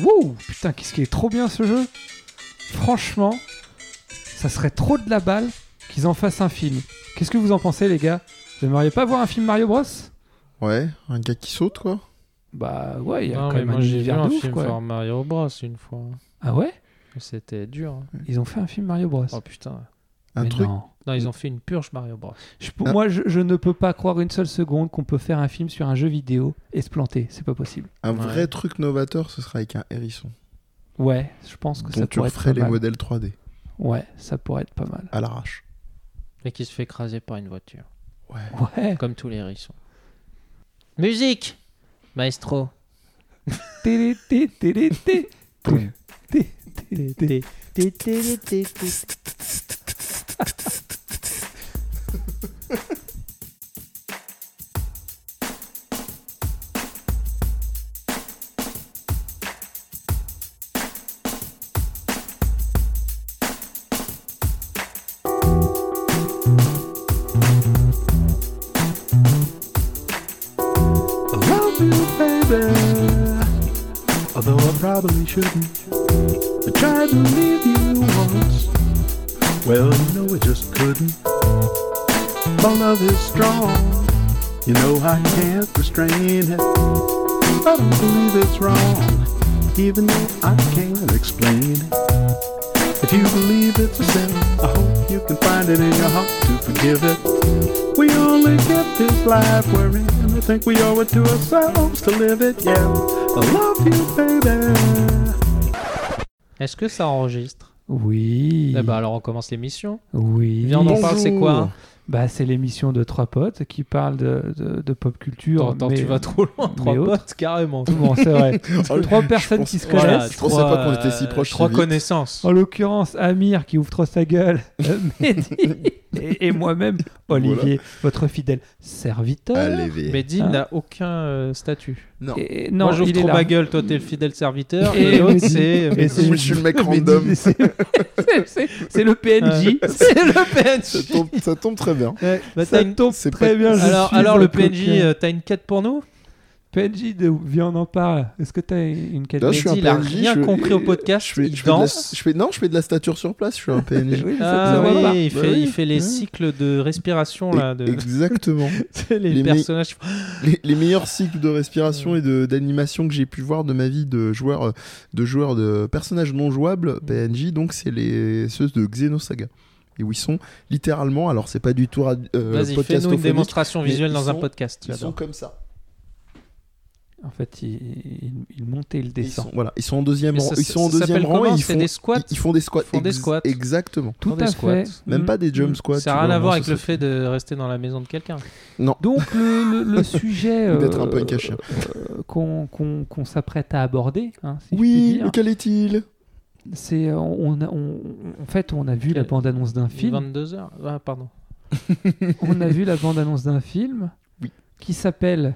Wouh Putain, qu'est-ce qui est trop bien ce jeu Franchement, ça serait trop de la balle qu'ils en fassent un film. Qu'est-ce que vous en pensez, les gars? Vous aimeriez pas voir un film Mario Bros? Ouais, un gars qui saute, quoi. Bah ouais, il y a Non, quand mais même moi un j'ai vu un film quoi. sur Mario Bros une fois. Ah ouais? C'était dur. hein. Ils ont fait un film Mario Bros. Oh putain. Un Mais truc. non. Non, ils ont fait une purge Mario Bros. Je- pour Ah. Moi, je, je ne peux pas croire une seule seconde qu'on peut faire un film sur un jeu vidéo et se planter. C'est pas possible. Un Ouais. vrai truc novateur, ce sera avec un hérisson. Ouais, je pense que dont ça tu pourrait être referais pas les mal. modèles 3D Ouais, ça pourrait être pas mal. à l'arrache. Et qui se fait écraser par une voiture. Ouais. Ouais. Comme tous les hérissons. Musique Maestro. probably shouldn't. I tried to leave you once. Well, you know I just couldn't. My love is strong. You know I can't restrain it. I don't believe it's wrong, even though I can't explain it. If you believe it's a sin, I hope you can find it in your heart to forgive it. We only get this life we're in. I think we owe it to ourselves to live it, yeah. I love you, baby. Est-ce que ça enregistre? Oui. Eh ben alors on commence l'émission. Oui. Viens, on en parle, c'est quoi? Bah, c'est l'émission de trois potes qui parlent de, de, de pop culture. Attends, mais- tu vas trop loin. Trois mais autres. potes, carrément. Bon, c'est vrai. Oh, trois personnes pense- qui se Voilà, connaissent. pensais trois, pas qu'on était si proches si Trois vite. connaissances. En l'occurrence, Amir qui ouvre trop sa gueule, euh, Mehdi et, et moi-même, Olivier, votre fidèle serviteur. Allez. Mais Dean Hein n'a aucun euh, statut. Non. Et- non, Moi j'ouvre il est trop ma gueule, toi t'es le fidèle serviteur. Et Et l'autre Mehdi. c'est. Je suis le mec random. c'est- c'est- c'est- C'est le PNJ. c'est le Ça PNJ. tombe, ça tombe très bien. Ouais, bah, Ça tombe c'est très pas- bien. Alors, le PNJ, euh, t'as une quête pour nous? PNJ, de... viens, on en parle. Est-ce que t'as une quête Là, je suis un Mehdi, il a PNJ, rien je- compris au podcast. Je fais, il je fais de la, danse. je fais- non, je fais de la stature sur place, je suis un PNJ. Oui, Ah oui, il fait, Bah oui. il fait les cycles de respiration là, de Exactement. les, Les me- personnages. les, les meilleurs cycles de respiration et de- d'animation que j'ai pu voir de ma vie de joueur de joueurs de personnages non jouables PNJ donc c'est les ceux de Xenosaga et où ils sont littéralement alors c'est pas du tout euh, Vas-y, fais-nous une démonstration visuelle dans un podcast. ils sont comme ça En fait, il, il, il montait le ils descend. sont, voilà ils sont en deuxième rang ça- ils sont en deuxième s'appelle rang et comment ils C'est font des squats ils, ils font des squats, Ils font des ex- squats. exactement Tout Font des à squats. fait. même pas des jump Mm. squats Ça n'a rien à voir non, avec le fait de rester dans la maison de quelqu'un. Donc, le, le- le sujet d'être un euh, punk à chien. euh, qu'on qu'on- s'apprête à aborder, hein, oui lequel est-il? C'est euh, on, en fait on a vu la Quel- bande-annonce d'un film. 22h Ah, pardon. on a vu la bande-annonce d'un film Oui. qui s'appelle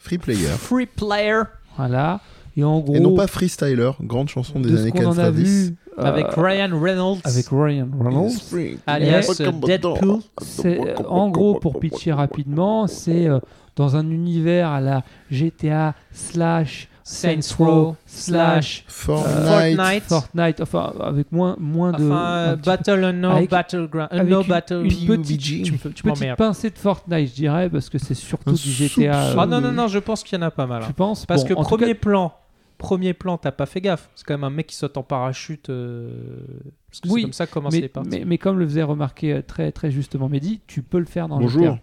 Free Player Free player voilà et en gros et non pas Freestyler grande chanson des de années qu'on en a 90 vu euh, avec Ryan Reynolds. avec Ryan Reynolds. Alias euh, Deadpool. C'est, euh, en gros, pour pitcher rapidement, c'est euh, dans un univers à la GTA slash Saints Row slash Fortnite. Fortnite. Fortnite, enfin avec moins, moins de... Enfin, euh, Battle Unknown, avec- Battleground, avec Unknown une- Battle. une petite- Tu tu petite pincée de Fortnite, je dirais, parce que c'est surtout Un du GTA. soupçon Ah euh, non, non, non, je pense qu'il y en a pas mal. hein. Tu penses? Parce Bon, que premier cas, plan, premier plan, t'as pas fait gaffe. C'est quand même un mec qui saute en parachute. euh, Parce que Oui, c'est comme ça que commencent mais, les parties. mais, mais comme le faisait remarquer euh, très, très justement Mehdi, tu peux le faire dans Bonjour. GTA.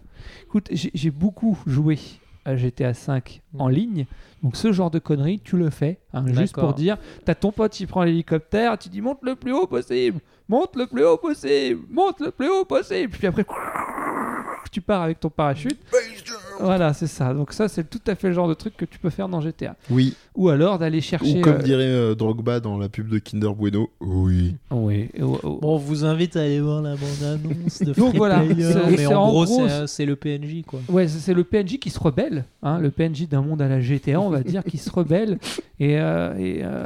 Écoute, j'ai j'ai beaucoup joué à GTA 5 en Mm. ligne. Donc ce genre de conneries, tu le fais, hein, juste pour dire, t'as ton pote, il prend l'hélicoptère, tu dis monte le plus haut possible, monte le plus haut possible, monte le plus haut possible, puis après tu pars avec ton parachute. Voilà, c'est ça. Donc ça, c'est tout à fait le genre de truc que tu peux faire dans GTA. Oui, Ou alors d'aller chercher. ou comme euh, dirait euh, Drogba dans la pub de Kinder Bueno, oui. Oui. oh, oh. Bon, on vous invite à aller voir la bande-annonce de Donc Free voilà, Player, c'est- mais en gros, gros, c'est euh, c'est le PNJ, quoi. Ouais, c'est c'est le PNJ qui se rebelle, hein, le PNJ d'un monde à la GTA, on va dire, qui se rebelle et, euh, et, euh,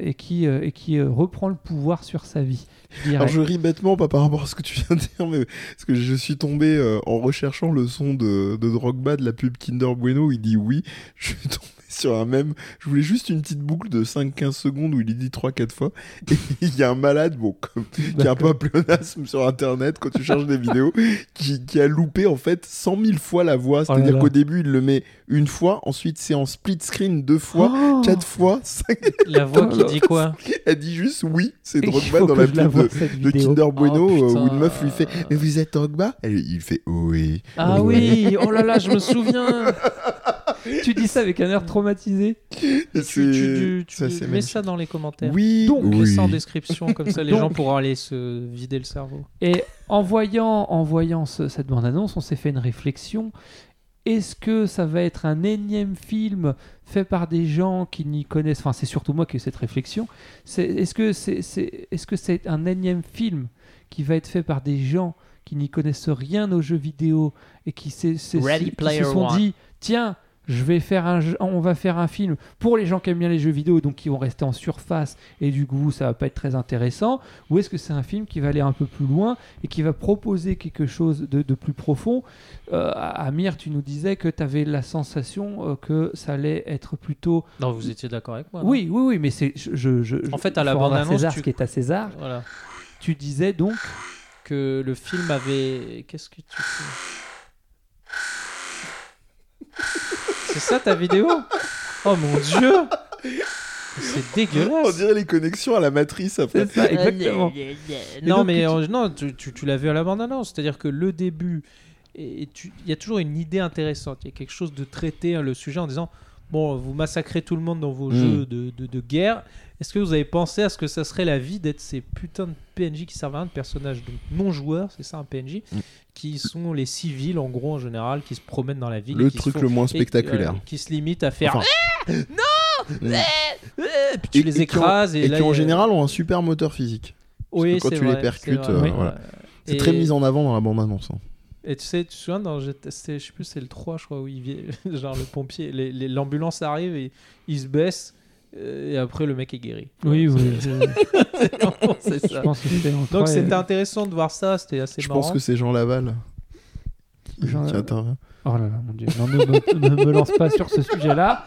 et qui, euh, et qui euh, reprend le pouvoir sur sa vie. Alors je ris bêtement, pas par rapport à ce que tu viens de dire, mais parce que je suis tombé euh, en recherchant le son de, de Drogba de la pub Kinder Bueno, il dit oui, je suis tombé sur un même. Je voulais juste une petite boucle de 5-15 secondes où il dit 3-4 fois. Et il y a un malade, bon, comme- qui a un peu un pléonasme sur internet quand tu cherches des vidéos, qui, qui a loupé en fait 100 000 fois la voix. Oh C'est-à-dire qu'au début, il le met une fois, ensuite c'est en split screen deux fois, Oh quatre fois, cinq. La voix qui dit quoi Elle dit juste oui, c'est Drogba dans la pub de, de. Kinder Bueno Oh, euh, où une meuf lui fait Mais vous êtes Drogba? Et Il fait oui. Ah oui, oh là là, je me souviens. Tu dis ça avec un air traumatisé. Tu, tu, tu, ça, mets magnifique. ça dans les commentaires. Oui, Donc, oui. ça en description, comme ça les Donc- gens pourront aller se vider le cerveau. Et en voyant, en voyant ce- cette bande-annonce, on s'est fait une réflexion. Est-ce que ça va être un énième film fait par des gens qui n'y connaissent Enfin, c'est surtout moi qui ai eu cette réflexion. C'est- Est-ce que c'est c'est, est -ce c'est un énième film qui va être fait par des gens qui n'y connaissent rien aux jeux vidéo et qui, qui se sont One. dit tiens, je vais faire un, jeu- on va faire un film pour les gens qui aiment bien les jeux vidéo, donc qui vont rester en surface et du coup ça va pas être très intéressant Ou est-ce que c'est un film qui va aller un peu plus loin et qui va proposer quelque chose de, de plus profond? Euh, Amir, tu nous disais que tu avais la sensation euh, que ça allait être plutôt. Non, vous étiez d'accord avec moi Oui, oui, oui, mais c'est. Je, je, En fait, à la faut rendre bande-annonce, César tu- ce qui est à César. Voilà. Tu disais donc. Que le film avait. Qu'est-ce que tu fais? C'est ça ta vidéo Oh mon dieu C'est On dégueulasse dirait les connexions à la matrice après. C'est ça, exactement. Non, donc, mais tu- euh, non, tu, tu, tu l'as vu à la bande-annonce. C'est-à-dire que le début, il y a toujours une idée intéressante. Il y a quelque chose de traiter hein, le sujet en disant Bon, vous massacrez tout le monde dans vos Mm. jeux de, de, de guerre. Est-ce que vous avez pensé à ce que ça serait la vie d'être ces putains de PNJ qui servent à rien, de personnages donc non joueurs, c'est ça un PNJ, Mm. qui sont les civils en gros en général, qui se promènent dans la ville. Le et qui truc font- le moins et- spectaculaire. ouais, qui se limitent à faire Enfin, Ah Mm. Eh, puis tu Et- les et qui ont- écrases et, Et là, qui en a- général ont un super moteur physique. oui, que quand tu les percutes, euh, voilà. C'est Et- très mis en avant dans la bande-annonce. hein. Et tu sais, tu te souviens, dans, je sais plus, c'est le 3, je crois, où il vient, genre le pompier, l'ambulance arrive et il se baisse, euh, et après le mec est guéri. Oui, oui. je- vraiment- Je pense que Donc c'était euh, intéressant de voir ça, c'était assez Je marrant. pense que c'est Jean Laval Jean- qui intervient. Oh là là, mon dieu. Non, ne me, ne me lance pas sur ce sujet-là.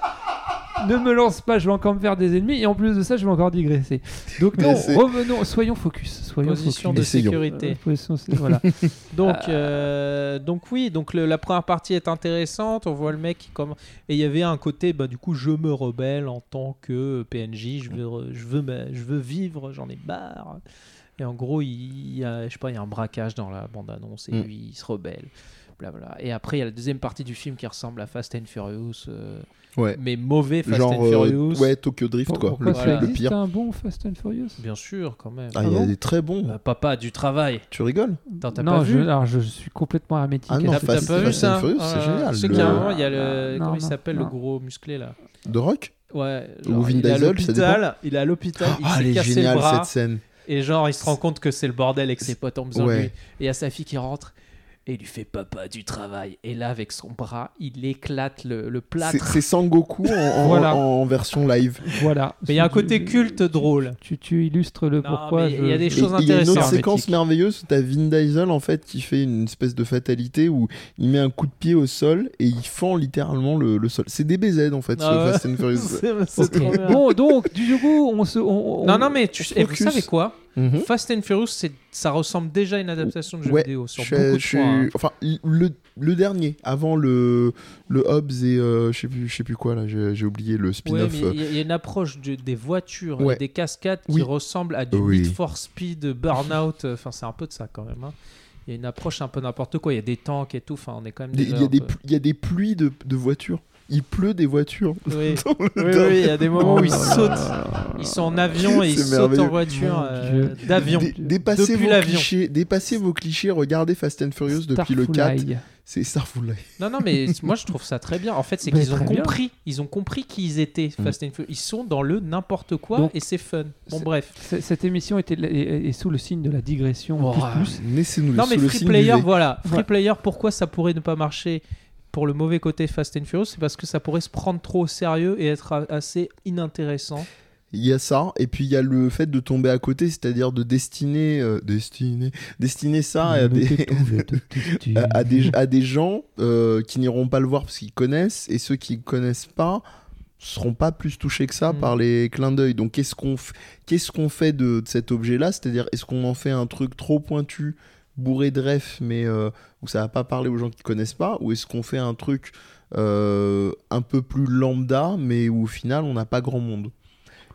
Ne me lance pas, je vais encore me faire des ennemis. Et en plus de ça, je vais encore digresser. Donc, non, revenons, soyons focus. Soyons Position de focus. Essayons. sécurité. Euh, position, voilà. Donc, euh, donc oui, donc le- la première partie est intéressante. On voit le mec qui comme et il y avait un côté, bah du coup, je me rebelle en tant que PNJ. Je veux, je veux, je veux vivre. J'en ai marre. Et en gros, il y a, je sais pas, il y a un braquage dans la bande annonce et Mm. lui, il se rebelle. Blablabla. Et après, il y a la deuxième partie du film qui ressemble à Fast and Furious, euh, Ouais. mais mauvais Fast Genre, and euh, Furious. ouais, Tokyo Drift, Pour- quoi. Pourquoi Le, ça Voilà. le pire. un bon Fast and Furious? Bien sûr, quand même. Ah, il y Ah a bon? des très bons. Euh, papa, du travail. Tu rigoles? T'as Non, pas je, vu? alors je suis complètement hermétique. Ah non, t'as Fast- pas vu Fast and ça? Furious, c'est Ah, génial. Ceux qui, à un moment, il y a le. Non, comment il s'appelle non. le gros musclé là? De Rock? Ouais. Ou genre, Vin il est à Diesel. Il est à l'hôpital. Il Ah, elle est géniale cette scène. Et genre, il se rend compte que c'est le bordel avec ses potes ont besoin de Ouais. lui. Et il y a sa fille qui rentre. Et il lui fait papa du travail. Et là, avec son bras, il éclate le, le C'est plâtre. c'est Sangoku en, en- Voilà. en version live. Voilà. Mais il y a un côté culte drôle. Tu, tu illustres le Non, pourquoi. il y a des Et choses il y a une autre intéressantes. séquence merveilleuse où t'as Vin Diesel en fait qui fait une espèce de fatalité où il met un coup de pied au sol et il fend littéralement le, le sol. C'est des BZ en fait, Ah ce ouais. Fast and Furious. Bien. Bon, donc, du coup, on se. on- on- Non, non, mais tu, on et vous savez quoi? Mhm. Fast and Furious, ça ressemble déjà à une adaptation de jeu Ouais, vidéo sur Je beaucoup de je points. hein. Enfin, le, le dernier, avant le, le Hobbs et euh, je sais plus, je sais plus quoi là, j'ai oublié le spin-off. mais il y, a- il y a une approche de- des voitures Ouais. et des cascades qui ressemble à du Oui. Need for Speed, Burnout. Enfin, c'est un peu de ça quand même. hein. Il y a une approche un peu n'importe quoi. Il y a des tanks et tout. Enfin, on est quand même. Il y, a des il y a des pluies de, de voitures. Il pleut des voitures. Oui. Oui, il y a des moments où ils Oh là sautent. Ils sont en avion et ils sautent en voiture euh, d'avion. Dé- dépassez, Depuis vos clichés, dépassez vos clichés, regardez Fast and Furious depuis le 4. Starfly. C'est Starful. Non, non, mais moi je trouve ça très bien. En fait, c'est qu'ils ont bien. compris. Ils ont compris qui ils étaient. Fast and Furious. Ils sont dans le n'importe quoi Donc, et c'est fun. Bon, bref. Cette émission était, est, est sous le signe de la digression. Oh, plus, plus. Laissez-nous Non, mais Free Player, voilà. Free Ouais. Player, pourquoi ça pourrait ne pas marcher pour le mauvais côté Fast and Furious C'est parce que ça pourrait se prendre trop au sérieux et être assez inintéressant. Il y a ça, et puis il y a le fait de tomber à côté, c'est-à-dire de destiner, euh, destiner, destiner ça à des, à, des, à des gens euh, qui n'iront pas le voir parce qu'ils connaissent, et ceux qui ne connaissent pas, seront pas plus touchés que ça Mm. par les clins d'œil. Donc qu'est-ce qu'on f- qu'est-ce qu'on fait de, de cet objet-là? C'est-à-dire est-ce qu'on en fait un truc trop pointu, bourré de refs, mais euh, où ça va pas parler aux gens qui connaissent pas, ou est-ce qu'on fait un truc euh, un peu plus lambda, mais où au final on n'a pas grand monde?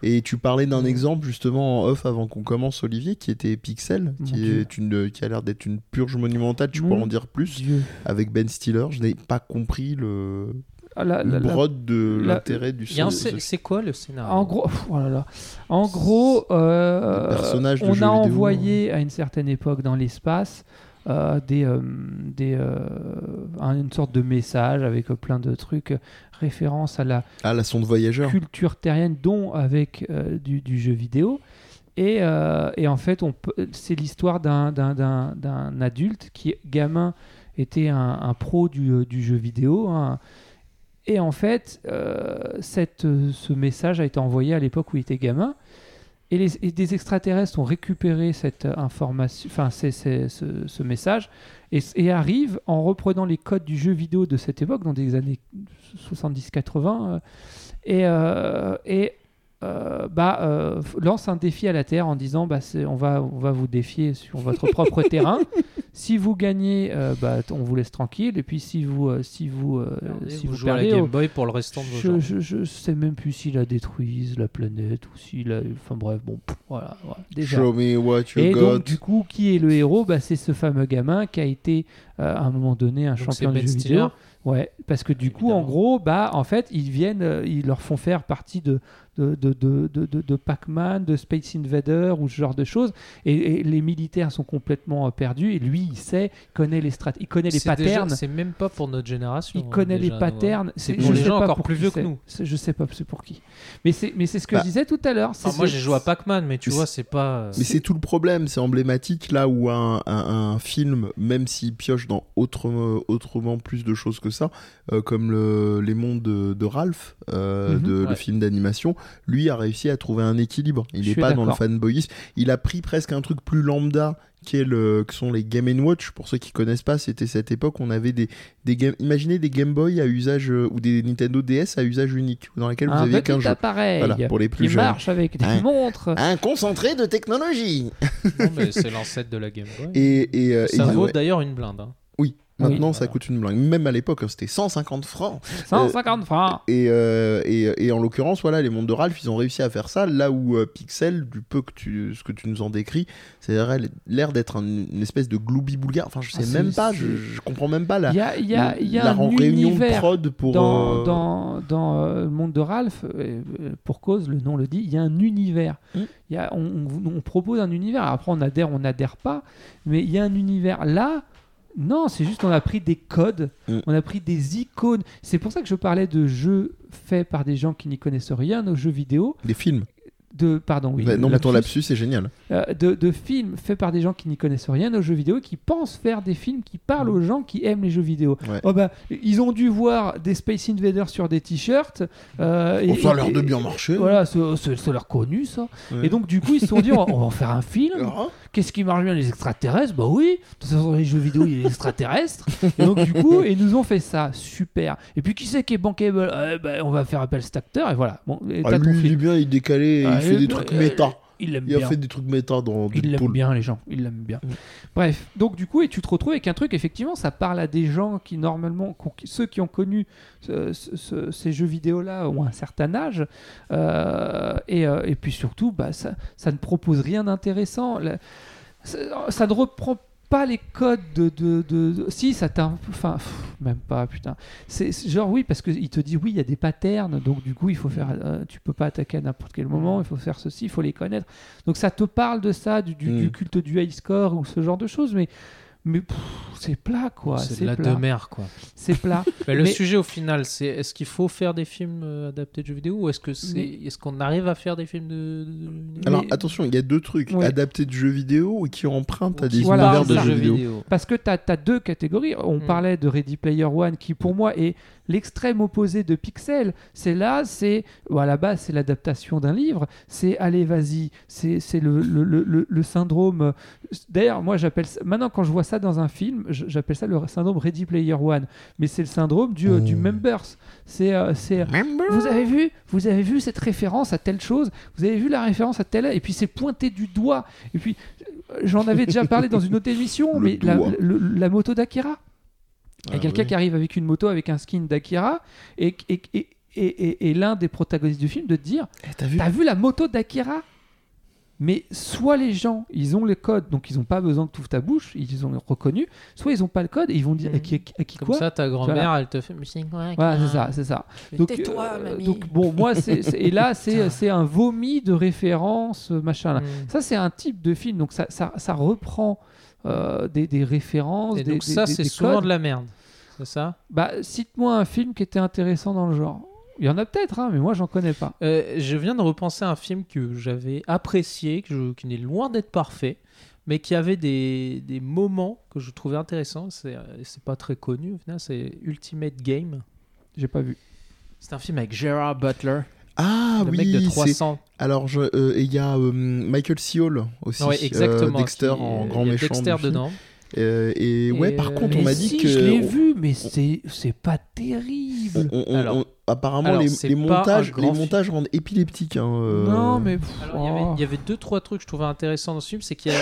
Et tu parlais d'un Mm. exemple justement en off avant qu'on commence, Olivier, qui était Pixel, Mon qui, Dieu. est une, qui a l'air d'être une purge monumentale. Tu Mon pourras en dire plus Dieu. avec Ben Stiller. Je n'ai pas compris le, la- le la- la- brode de l'intérêt du Il y a un ce- scé- C'est quoi le scénario? En gros, pff, oh là là. En gros, euh, de on a vidéo. envoyé à une certaine époque dans l'espace euh, des, euh, des, euh, un- une sorte de message avec euh, plein de trucs, référence à la Ah, la sonde voyageur. culture terrienne, dont avec euh, du, du jeu vidéo. Et, euh, et en fait, c'est l'histoire d'un, d'un, d'un, d'un adulte qui, gamin, était un, un pro du, du jeu vidéo. hein. Et en fait, euh, euh, ce message a été envoyé à l'époque où il était gamin. Et, des extraterrestres ont récupéré cette information, enfin ce, message, et, arrivent en reprenant les codes du jeu vidéo de cette époque, dans des années 70-80, euh, et, et euh, bah, euh, lance un défi à la Terre en disant bah, c'est- on, va, on va vous défier sur votre propre terrain. Si vous gagnez, euh, bah, on vous laisse tranquille. Et puis si vous, euh, si vous, euh, si vous vous jouez à la perdez, Game oh, Boy pour le restant de vos je, jours. je, je sais même plus s'il la détruise, la planète, ou s'il a. Enfin bref, bon, pff, voilà, voilà, déjà. Show me what you Et got. donc, du coup, qui est le héros? Bah, C'est ce fameux gamin qui a été euh, à un moment donné un Donc, champion de Ben jeu vidéo. Ouais, parce que du coup, en gros, bah, en fait, ils viennent, ils leur font faire partie de, de, de, de, de, de- de Pac-Man, de Space Invader ou ce genre de choses. Et, et les militaires sont complètement euh, perdus. Et lui, il sait, il connaît les strat, il connaît les patterns. C'est même pas pour notre génération. Il connaît déjà, les hein. patterns. C'est pour les gens encore pour plus vieux que nous. Je sais pas c'est pour qui. Mais c'est mais c'est ce que Bah. je disais tout à l'heure. moi, j'ai joué à Pac-Man, mais tu Mais vois, c'est- pas. Mais c'est tout le problème, c'est emblématique là où un, un- un film, même s'il pioche dans autre- autrement plus de choses que ça, euh, comme le- les mondes de, de Ralph, euh, Mhm. de, le film d'animation, lui a réussi à trouver un équilibre. Il n'est pas dans le fanboyisme. Il a pris presque un truc plus lambda. Qui, est le, que sont les Game Watch pour ceux qui connaissent pas c'était cette époque où on avait des, des game, imaginez des Game Boy à usage euh, ou des Nintendo DS à usage unique dans lesquels vous aviez qu'un jeu appareil voilà pour les plus qui jeunes marche avec des montres. un concentré de technologie Non, mais c'est l'ancêtre de la Game Boy. et, et, euh, ça et- vaut ouais. d'ailleurs une blinde. hein. Oui, maintenant Oui, ça coûte une blague. Même à l'époque, c'était 150 francs. 150 francs. Et, euh, et, et en l'occurrence, voilà, les mondes de Ralph, ils ont réussi à faire ça. Là où euh, Pixel, du peu que tu, ce que tu nous en décris, c'est l'air d'être un- une espèce de gloubi boulgare. Enfin, je sais Ah, même pas, je, je comprends même pas la, y a, y a, y a la un réunion prod pour. dans, euh, dans, dans euh, le monde de Ralph, euh, euh, pour cause, le nom le dit, il y a un univers. Mm. Y a, on, on- on propose un univers. Après, on adhère, on n'adhère pas, mais il y a un univers. Là, non, c'est juste on a pris des codes, Mm. on a pris des icônes. C'est pour ça que je parlais de jeux faits par des gens qui n'y connaissent rien, nos jeux vidéo. Des films. De, pardon, oui. Non, mais ton lapsus. c'est génial. Euh, de, de films faits par des gens qui n'y connaissent rien aux jeux vidéo, qui pensent faire des films qui parlent aux gens qui aiment les jeux vidéo. Ouais. Oh bah, ils ont dû voir des Space Invaders sur des t-shirts. euh, et- ça a l'air et- de bien marcher. Voilà, ça, a l'air connu ça. Ouais. Et donc du coup ils se sont dit on, on va en faire un film. Ah, Qu'est-ce qui marche bien les extraterrestres? Bah oui. De toute façon dans les jeux vidéo il y a les extraterrestres. et donc du coup ils nous ont fait ça super. Et puis qui c'est qui est bankable? Eh ben, On va faire appel à cet acteur et voilà. Bon, et ah, lui, il est bien, il est décalé, Ah, il fait et- des trucs euh, méta. Il l'aime Il a bien. fait des trucs méta dans Ils l'aiment Deadpool. bien, les gens. Ils l'aiment bien. Mm. Bref, donc du coup, et tu te retrouves avec un truc, effectivement, ça parle à des gens qui, normalement, ceux qui ont connu ce- ce- ce- ces jeux vidéo-là ont un certain âge. Euh, et, euh, et puis surtout, bah, ça, ça ne propose rien d'intéressant. Ça, ça ne reprend pas les codes de. de, de- de- si, ça t'a. un peu- Enfin, pff, même pas, putain. C'est c'est genre, oui, parce qu'il te dit, oui, il y a des patterns, donc du coup, il faut faire. euh, tu peux pas attaquer à n'importe quel moment, il faut faire ceci, il faut les connaître. Donc ça te parle de ça, du, du- Mm. du culte du high score ou ce genre de choses, mais, mais c'est plat quoi. c'est de la demeure, quoi. C'est plat. Mais le Mais- sujet au final, c'est est-ce qu'il faut faire des films euh, adaptés de jeux vidéo ou est-ce que c'est Mais- est-ce qu'on arrive à faire des films de, Alors Mais- attention, il y a deux trucs Ouais. adaptés de jeux vidéo et qui empruntent à des Voilà, univers de ça. jeux vidéo. Parce que tu as, deux catégories. On Mm. parlait de Ready Player One, qui pour moi est l'extrême opposé de Pixel. C'est là, c'est bon, à la base, c'est l'adaptation d'un livre. C'est allez, vas-y. C'est c'est le, le, le, le- syndrome. D'ailleurs, moi, j'appelle ça- maintenant quand je vois ça dans un film, j'appelle ça le syndrome Ready Player One. Mais c'est le syndrome du, euh, du Oh. members. C'est, euh, c'est, vous avez vu, vous avez vu cette référence à telle chose, vous avez vu la référence à telle, et puis c'est pointé du doigt. Et puis euh, j'en avais déjà parlé dans une autre émission, mais la, la moto d'Akira. Il y a Ah quelqu'un oui. qui arrive avec une moto avec un skin d'Akira, et, et, et, et, et- et l'un des protagonistes du film de te dire Eh, T'as vu T'as vu la moto d'Akira? Mais soit les gens, ils ont le code, donc ils n'ont pas besoin que tu ouvres ta bouche, ils ont reconnu, soit ils n'ont pas le code et ils vont dire à qui, à qui Comme quoi? ça, ta grand-mère, elle te fait. Mais c'est quoi Voilà, c'est ça, c'est ça. Donc, euh, donc bon, moi, c'est, et là, c'est, un vomi de références, euh, machin. Là. Mm. Ça, c'est un type de film, donc ça, ça, ça reprend euh, des, des références, Et des, donc, des- ça, c'est souvent codes. de la merde. C'est ça? Bah, cite-moi un film qui était intéressant dans le genre. Il y en a peut-être, hein, mais moi, j'en connais pas. Euh, je viens de repenser à un film que j'avais apprécié, que je- qui n'est loin d'être parfait, mais qui avait des, des moments que je trouvais intéressants. C'est euh, c'est pas très connu, au final, c'est Ultimate Game. J'ai pas vu. C'est un film avec Gerard Butler, Ah le oui, mec de c'est- 300. Alors, euh, il y a euh, Michael C. Hall aussi. Ouais, euh, exactement. Dexter qui- en grand y a méchant. Dexter du film. dedans. Euh, et ouais, par euh, contre, on m'a si, dit que. je l'ai on- vu, mais c'est, c'est pas terrible. on- on- Alors- on- apparemment, alors, les, montages, les montages rendent épileptiques. hein, euh. Non, mais. pff, Alors, il y avait- oh. il y avait deux trois trucs que je trouvais intéressants dans ce film, c'est qu'il y a,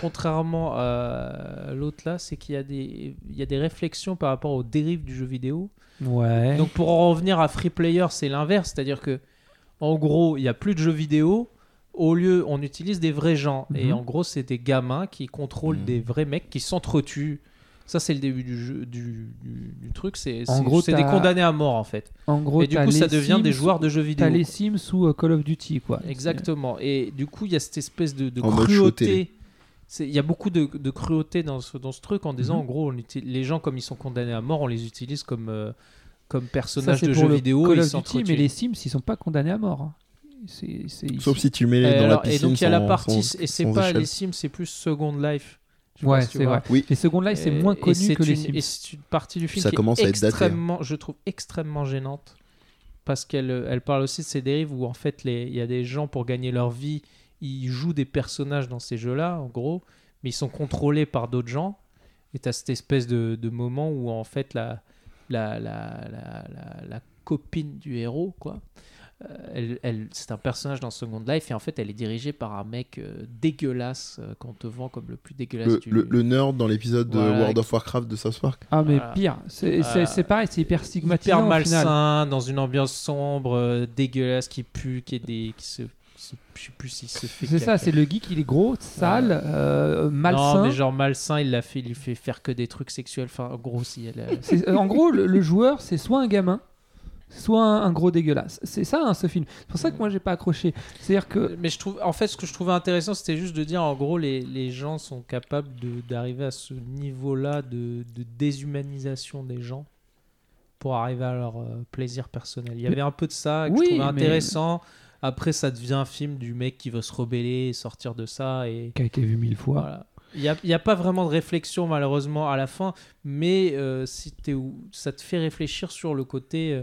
contrairement à l'autre là, c'est qu'il y a des il y a des réflexions par rapport aux dérives du jeu vidéo. Ouais. Donc pour en revenir à Free Player, c'est l'inverse, c'est-à-dire que en gros, il y a plus de jeux vidéo. Au lieu, on utilise des vrais gens. Et Mhm. en gros, c'est des gamins qui contrôlent Mhm. des vrais mecs qui s'entretuent. Ça, c'est le début du, jeu, du, du- du truc. C'est En c'est- gros, c'est des condamnés à mort en fait. en gros, et du coup, ça devient des joueurs de jeux vidéo. T'as les Sims sous euh, Call of Duty, quoi. Exactement. Et du coup, il y a cette espèce de, de En mode cruauté. Il y a beaucoup de, de cruauté dans ce, dans ce truc en disant, Mhm. en gros, on les gens, comme ils sont condamnés à mort, on les utilise comme, euh, comme personnages de jeux vidéo. Call ils of Duty, s'entretuent. mais les Sims, ils sont pas condamnés à mort. hein. Sauf si tu mets Et, dans la alors- piscine. et donc il y a la partie, sans- et c'est pas échelle. les Sims, c'est plus Second Life. Ouais, si c'est vrai. Oui. Les Second Life, c'est moins connu que les Sims. Et c'est une partie du film Ça qui commence est à être daté, hein. extrêmement, je trouve extrêmement gênante parce qu'elle elle parle aussi de ces dérives où en fait les- il y a des gens pour gagner leur vie, ils jouent des personnages dans ces jeux-là en gros, mais ils sont contrôlés par d'autres gens. Et tu as cette espèce de, de moment où en fait la, la, la, la, la- la copine du héros quoi. euh, elle, elle- c'est un personnage dans Second Life et en fait elle est dirigée par un mec euh, dégueulasse euh, qu'on te vend comme le plus dégueulasse Le, du le- le nerd dans l'épisode de World of Warcraft de South Park. Ah, mais Voilà. pire. C'est, Euh, c'est, c'est pareil, c'est hyper stigmatisant. hyper au final. malsain, dans une ambiance sombre, euh, dégueulasse, qui pue, qui est des, qui se- je sais plus s'il se fait. C'est ça, c'est le geek, il est gros, sale, euh, malsain. Non, mais genre malsain, il l'a fait, il lui fait faire que des trucs sexuels. Enfin, en gros, si elle. a- C'est- euh, en gros, le, le joueur, c'est soit un gamin, soit un, un gros dégueulasse. C'est ça, hein, ce film. C'est pour ça que moi, j'ai pas accroché. C'est-à-dire que. Mais je trouve, en fait, ce que je trouvais intéressant, c'était juste de dire, en gros, les, les gens sont capables d'arriver à ce niveau-là de, de déshumanisation des gens pour arriver à leur euh, plaisir personnel. Il y Mais- avait un peu de ça que Oui, je trouvais mais- intéressant. Après, ça devient un film du mec qui veut se rebeller et sortir de ça. Et Qui a été vu mille fois. voilà. Il n'y a, y a pas vraiment de réflexion, malheureusement, à la fin. Mais euh, si ça te fait réfléchir sur le côté. euh,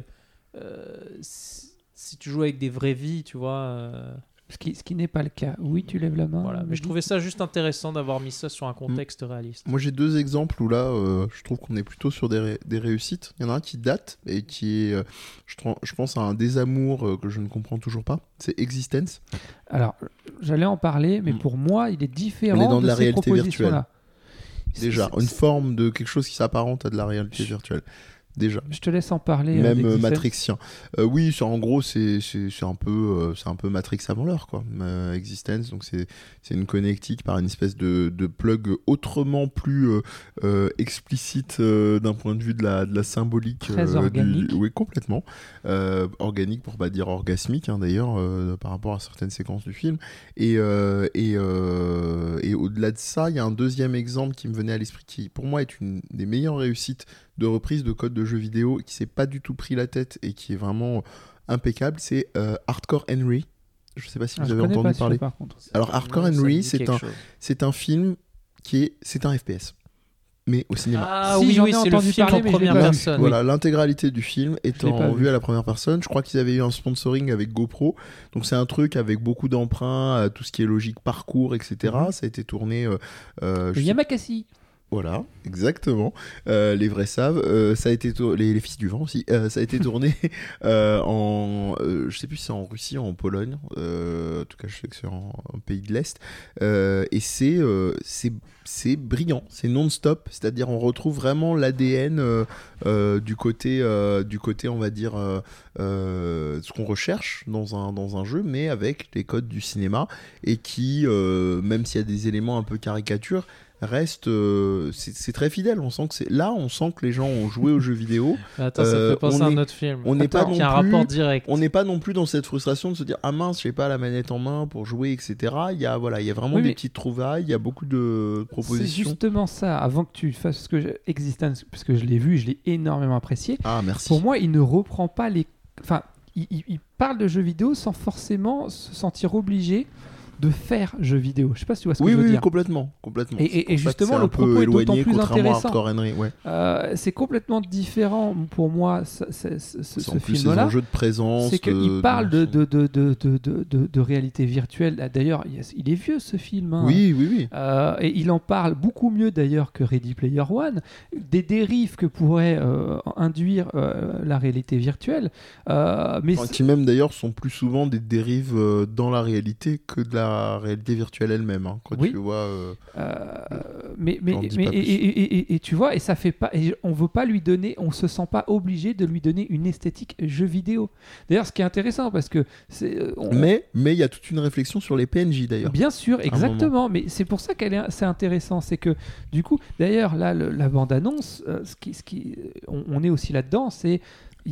euh, si, si tu joues avec des vraies vies, tu vois. Ce qui, ce qui n'est pas le cas. Oui, tu lèves la main. voilà. Mais je trouvais ça juste intéressant d'avoir mis ça sur un contexte réaliste. Moi j'ai deux exemples où là euh, je trouve qu'on est plutôt sur des, ré- des réussites. Il y en a un qui date et qui est, euh, je, pense à un désamour euh, que je ne comprends toujours pas. C'est Existence. Alors, j'allais en parler, mais Mm. pour moi, il est différent On est dans de la ces réalité. C'est- Déjà, une forme de quelque chose qui s'apparente à de la réalité virtuelle. Déjà. Je te laisse en parler. euh, Même euh. Matrixien. Euh, oui, en gros, c'est un, peu, euh, c'est un peu Matrix avant l'heure, quoi. Existence, donc c'est une connectique par une espèce de, de plug autrement plus explicite d'un point de vue de la, de la symbolique. Très du- organique. oui, complètement. Organique, pour pas dire orgasmique, hein, d'ailleurs, par rapport à certaines séquences du film. Et, et, et au-delà de ça, il y a un deuxième exemple qui me venait à l'esprit, qui pour moi est une des meilleures réussites de reprise de code de jeux vidéo qui s'est pas du tout pris la tête et qui est vraiment impeccable, c'est euh, Hardcore Henry. Je sais pas si Ah, vous avez entendu pas parler. par contre. Alors Hardcore Henry, c'est un, c'est un film qui est, c'est un FPS, mais au cinéma. Ah Si, oui, j'en oui, ai c'est le film parler, en première personne. Voilà, l'intégralité du film étant vue vu. à la première personne. Je crois qu'ils avaient eu un sponsoring avec GoPro. Donc c'est un truc avec beaucoup d'emprunts, à tout ce qui est logique, parcours, etc. Mhm. Ça a été tourné. euh, euh, sais- Yamakasi. Voilà, exactement. Euh, les vrais savent. Euh, ça a été les, fils du vent aussi. Euh, ça a été tourné en, je sais plus si c'est en Russie, en Pologne. En tout cas, je sais que c'est en, pays de l'est. Et c'est c'est brillant, c'est non-stop. C'est-à-dire, on retrouve vraiment l'ADN du côté on va dire, ce qu'on recherche dans un jeu, mais avec les codes du cinéma et qui, même s'il y a des éléments un peu caricatures reste euh, c'est c'est très fidèle on sent que c'est là on sent que les gens ont joué aux jeux vidéo Attends, ça Euh, fait penser on à un est- autre film. on n'est pas non un plus- rapport direct. on n'est pas non plus dans cette frustration de se dire ah mince j'ai pas la manette en main pour jouer etc il y a voilà il y a vraiment Oui, des petites trouvailles il y a beaucoup de C'est propositions justement ça. Avant que tu fasses ce que je... Existence, parce que je l'ai vu, je l'ai énormément apprécié. ah merci Pour moi, il ne reprend pas les. Enfin, il, il- il parle de jeux vidéo sans forcément se sentir obligé de faire jeux vidéo. Je sais pas si tu vois ce que oui je veux oui, dire. complètement complètement Et- justement, le propos est d'autant plus intéressant. Ouais Euh, c'est complètement différent pour moi ce, ce- ce- film-là. enjeux de présence C'est qu'il de- parle de, de- de, de, de, réalité virtuelle. Ah, D'ailleurs, il est vieux ce film. hein. oui oui oui Euh, et il en parle beaucoup mieux d'ailleurs que Ready Player One, des dérives que pourrait euh, induire euh, la réalité virtuelle. Euh, mais Enfin, qui même d'ailleurs sont plus souvent des dérives euh, dans la réalité que de la réalité virtuelle elle-même. hein, quand Oui. tu vois. euh, Euh, mais mais, mais et, plus. et- et- et- et tu vois et ça fait pas et on veut pas lui donner on se sent pas obligé de lui donner une esthétique jeu vidéo d'ailleurs ce qui est intéressant parce que c'est euh, on- Mais mais il y a toute une réflexion sur les PNJ d'ailleurs. Bien sûr, exactement. Mais c'est pour ça qu'elle est, c'est intéressant, c'est que du coup, d'ailleurs là, le- la bande annonce, ce qui, ce qui, on, on est aussi là-dedans, c'est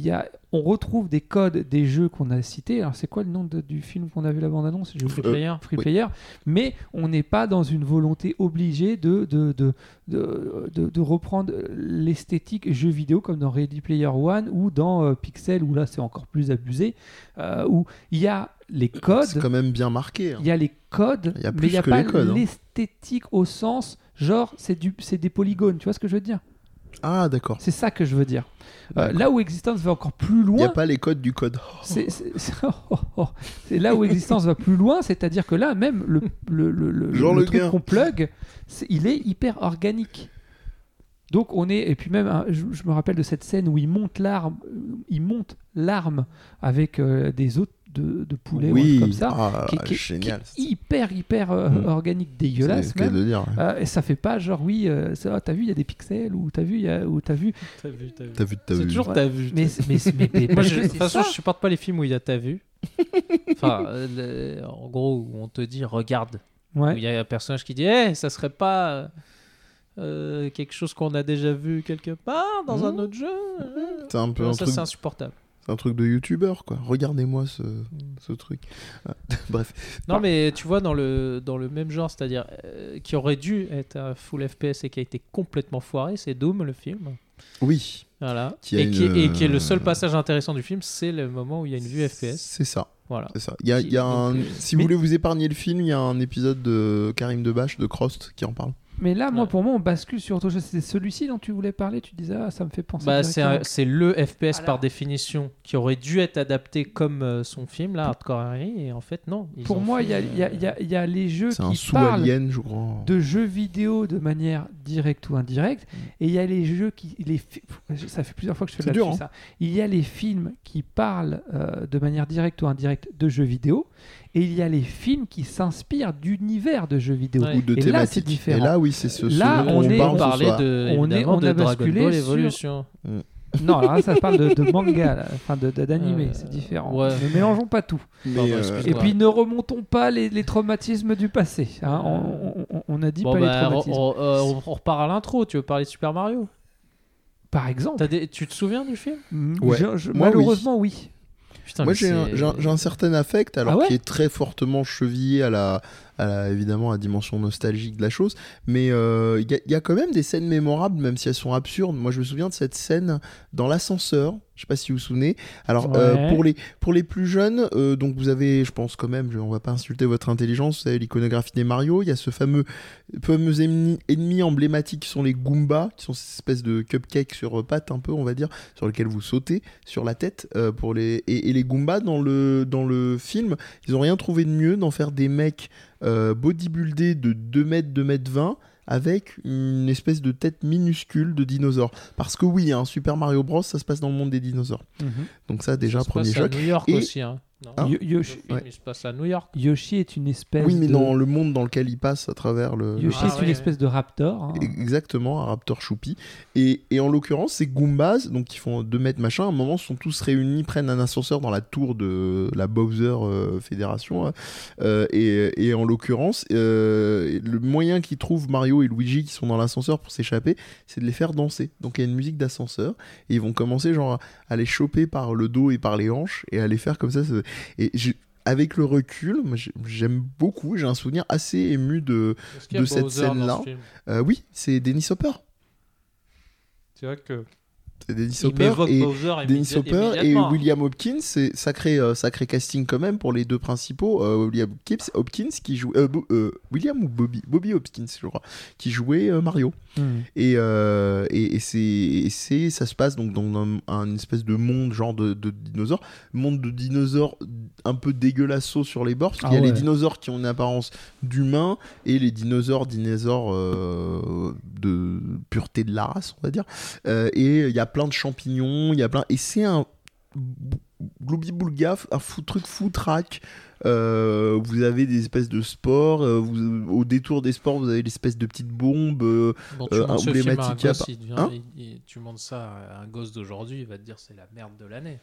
y a, on retrouve des codes des jeux qu'on a cités. Alors c'est quoi le nom de- du film qu'on a vu la bande annonce J'ai oublié. Free Player. Free oui. Player, mais on n'est pas dans une volonté obligée de, de, de, de, de- de reprendre l'esthétique jeu vidéo comme dans Ready Player One ou dans euh, Pixel où là c'est encore plus abusé, euh, où il y a les codes, C'est quand même bien marqué. hein. il y a les codes, y a mais il n'y a pas hein. l'esthétique au sens genre c'est des polygones, tu vois ce que je veux dire? Ah d'accord. C'est ça que je veux dire. Euh, là où Existence va encore plus Il n'y loin, a pas les codes du code. c'est- c'est- oh, oh. C'est là où Existence va plus loin, c'est-à-dire que là même le le, le, le- truc qu'on plug, il est hyper organique. Donc on est et puis même hein, je, je me rappelle de cette scène où il monte l'arme, euh, il monte l'arme avec euh, des os de, de poulet ou comme ça, Ah, qui, est- qui génial. qui est hyper hyper euh, Mhm. organique, dégueulasse même. de dire. ouais. Euh, et ça fait pas genre oui, euh, ça, ah, t'as vu il y a des pixels ou t'as vu il y a- ou t'as vu. T'as vu, t'as vu. T'as vu, t'as C'est vu. toujours Ouais. t'as vu. Mais mais mais, mais, Moi, parce je- que de toute façon, ça. je supporte pas les films où il y a t'as vu. Enfin, euh, le- en gros, où on te dit regarde. Où Ouais. il y a un personnage qui dit Eh, ça serait pas euh, euh, quelque chose qu'on a déjà vu quelque part dans un Mmh. autre jeu C'est un peu un Ça, truc, c'est insupportable. C'est un truc de youtubeur quoi. Regardez-moi ce, ce truc. Ah, Bref. Non, mais tu vois, dans le, dans le même genre, c'est-à-dire euh, qui aurait dû être un full FPS et qui a été complètement foiré, c'est Doom, le film. Oui. Voilà. Qui et, qui, une, et qui est le seul euh, passage intéressant du film, c'est le moment où il y a une vue FPS. C'est ça. Voilà. C'est ça. Il y a, il y a Donc, un- euh, Si vous voulez vous épargner le film, il y a un épisode de Karim Debache de Crost qui en parle. Mais là, moi, Ouais. pour moi, on bascule sur autre chose. C'est celui-ci dont tu voulais parler. Tu disais, ah, ça me fait penser. Bah, c'est le FPS Alors- par définition qui aurait dû être adapté comme euh, son film, là, Hardcore Henry, et en fait, non. ils Pour moi, il y a, il y, a, il y, a, il y a les jeux qui parlent sous-alien, je crois. de jeux vidéo de manière directe ou indirecte, Mm. et il y a les jeux qui, les, fi- ça fait plusieurs fois que je fais C'est la dur, hein. ça. Il y a les films qui parlent euh, de manière directe ou indirecte de jeux vidéo, et il y a les films qui s'inspirent d'univers de jeux vidéo. Ouais. Ou de Et là, c'est différent. Et là, oui, c'est ce, ce Là, on est- parle on ce parlait de, On est- on de a basculé Ball sur- Evolution. Non, alors là, ça parle de, de manga, là, enfin de- de- d'animé, Euh, c'est différent. ouais. Ne mélangeons pas tout. Euh. Et puis ne remontons pas les, les traumatismes du passé. hein. On, on- on- on a dit Bon, pas les bah, on, traumatismes. on- euh, on- on repart à l'intro. Tu veux parler de Super Mario? Par exemple, des- Tu te souviens du film? Mm, Ouais. je- je- Moi, oui. malheureusement, oui. Putain, Moi, j'ai un, certain affect, alors Ah ouais qui est très fortement chevillé à la, à la- évidemment, à la dimension nostalgique de la chose. Mais euh, il y, a- il y a quand même des scènes mémorables, même si elles sont absurdes. Moi, je me souviens de cette scène dans l'ascenseur. Je sais pas si vous vous souvenez. Alors, euh, pour, les, pour les plus jeunes, euh, donc vous avez, je pense quand même, je- on va pas insulter votre intelligence, vous avez l'iconographie des Mario. Il y a ce fameux, fameux ennemi, ennemi emblématique qui sont les Goombas, qui sont ces espèces de cupcakes sur pattes un peu, on va dire, sur lesquels vous sautez sur la tête. pour les... et, et les Goombas, dans le, dans le film, ils ont rien trouvé de mieux d'en faire des mecs euh, bodybuildés de 2 mètres, 2 mètres 20 avec une espèce de tête minuscule de dinosaure. Parce que oui, hein, Super Mario Bros, ça se passe dans le monde des dinosaures. Mhm. Donc ça, déjà, Ça se premier passe choc. à New York Et- aussi. Hein. Non, Hein le Yoshi, film, Ouais. il se passe à New York. Yoshi est une espèce Oui, mais de... dans le monde dans lequel il passe à travers le... Yoshi Ah, est une ouais, espèce de raptor. hein. Exactement, un raptor choupi. Et, et en l'occurrence, ces Goombas, donc qui font 2 mètres machin, à un moment sont tous réunis, prennent un ascenseur dans la tour de la Bowser euh, Fédération. hein. Euh, et, et en l'occurrence, euh, le moyen qu'ils trouvent Mario et Luigi qui sont dans l'ascenseur pour s'échapper, c'est de les faire danser. Donc il y a une musique d'ascenseur et ils vont commencer genre à les choper par le dos et par les hanches et à les faire comme ça. ça- Et avec le recul, j'aime beaucoup, j'ai un souvenir assez ému de... Cette scène-là. ce Euh, oui, c'est Dennis Hopper. C'est vrai que. Dennis Hopper et Bowser Dennis immédiat- Hopper et. William Hopkins. C'est sacré, euh, sacré casting quand même pour les deux principaux. Euh, William Hopkins, Hopkins qui joue euh, Bo- William ou Bobby, Bobby Hopkins, je crois, qui jouait Mario. Mhm. Et, et, et c'est, ça se passe donc dans un, un espèce de monde genre de, de dinosaures, monde de dinosaures un peu dégueulasseau sur les bords, parce qu'il y a Ah les dinosaures qui ont une apparence d'humains et les dinosaures, dinosaures de pureté de la race, on va dire. Et il y a plein de champignons, il y a plein, et c'est un gloubi-boulga, un fou, truc foutraque. Euh, vous avez des espèces de sports, euh, vous- au détour des sports, vous avez l'espèce de petites bombes. euh, Bon, tu euh, à un à il devient- Hein il- il- tu montres ça à un gosse d'aujourd'hui, il va te dire c'est la merde de l'année.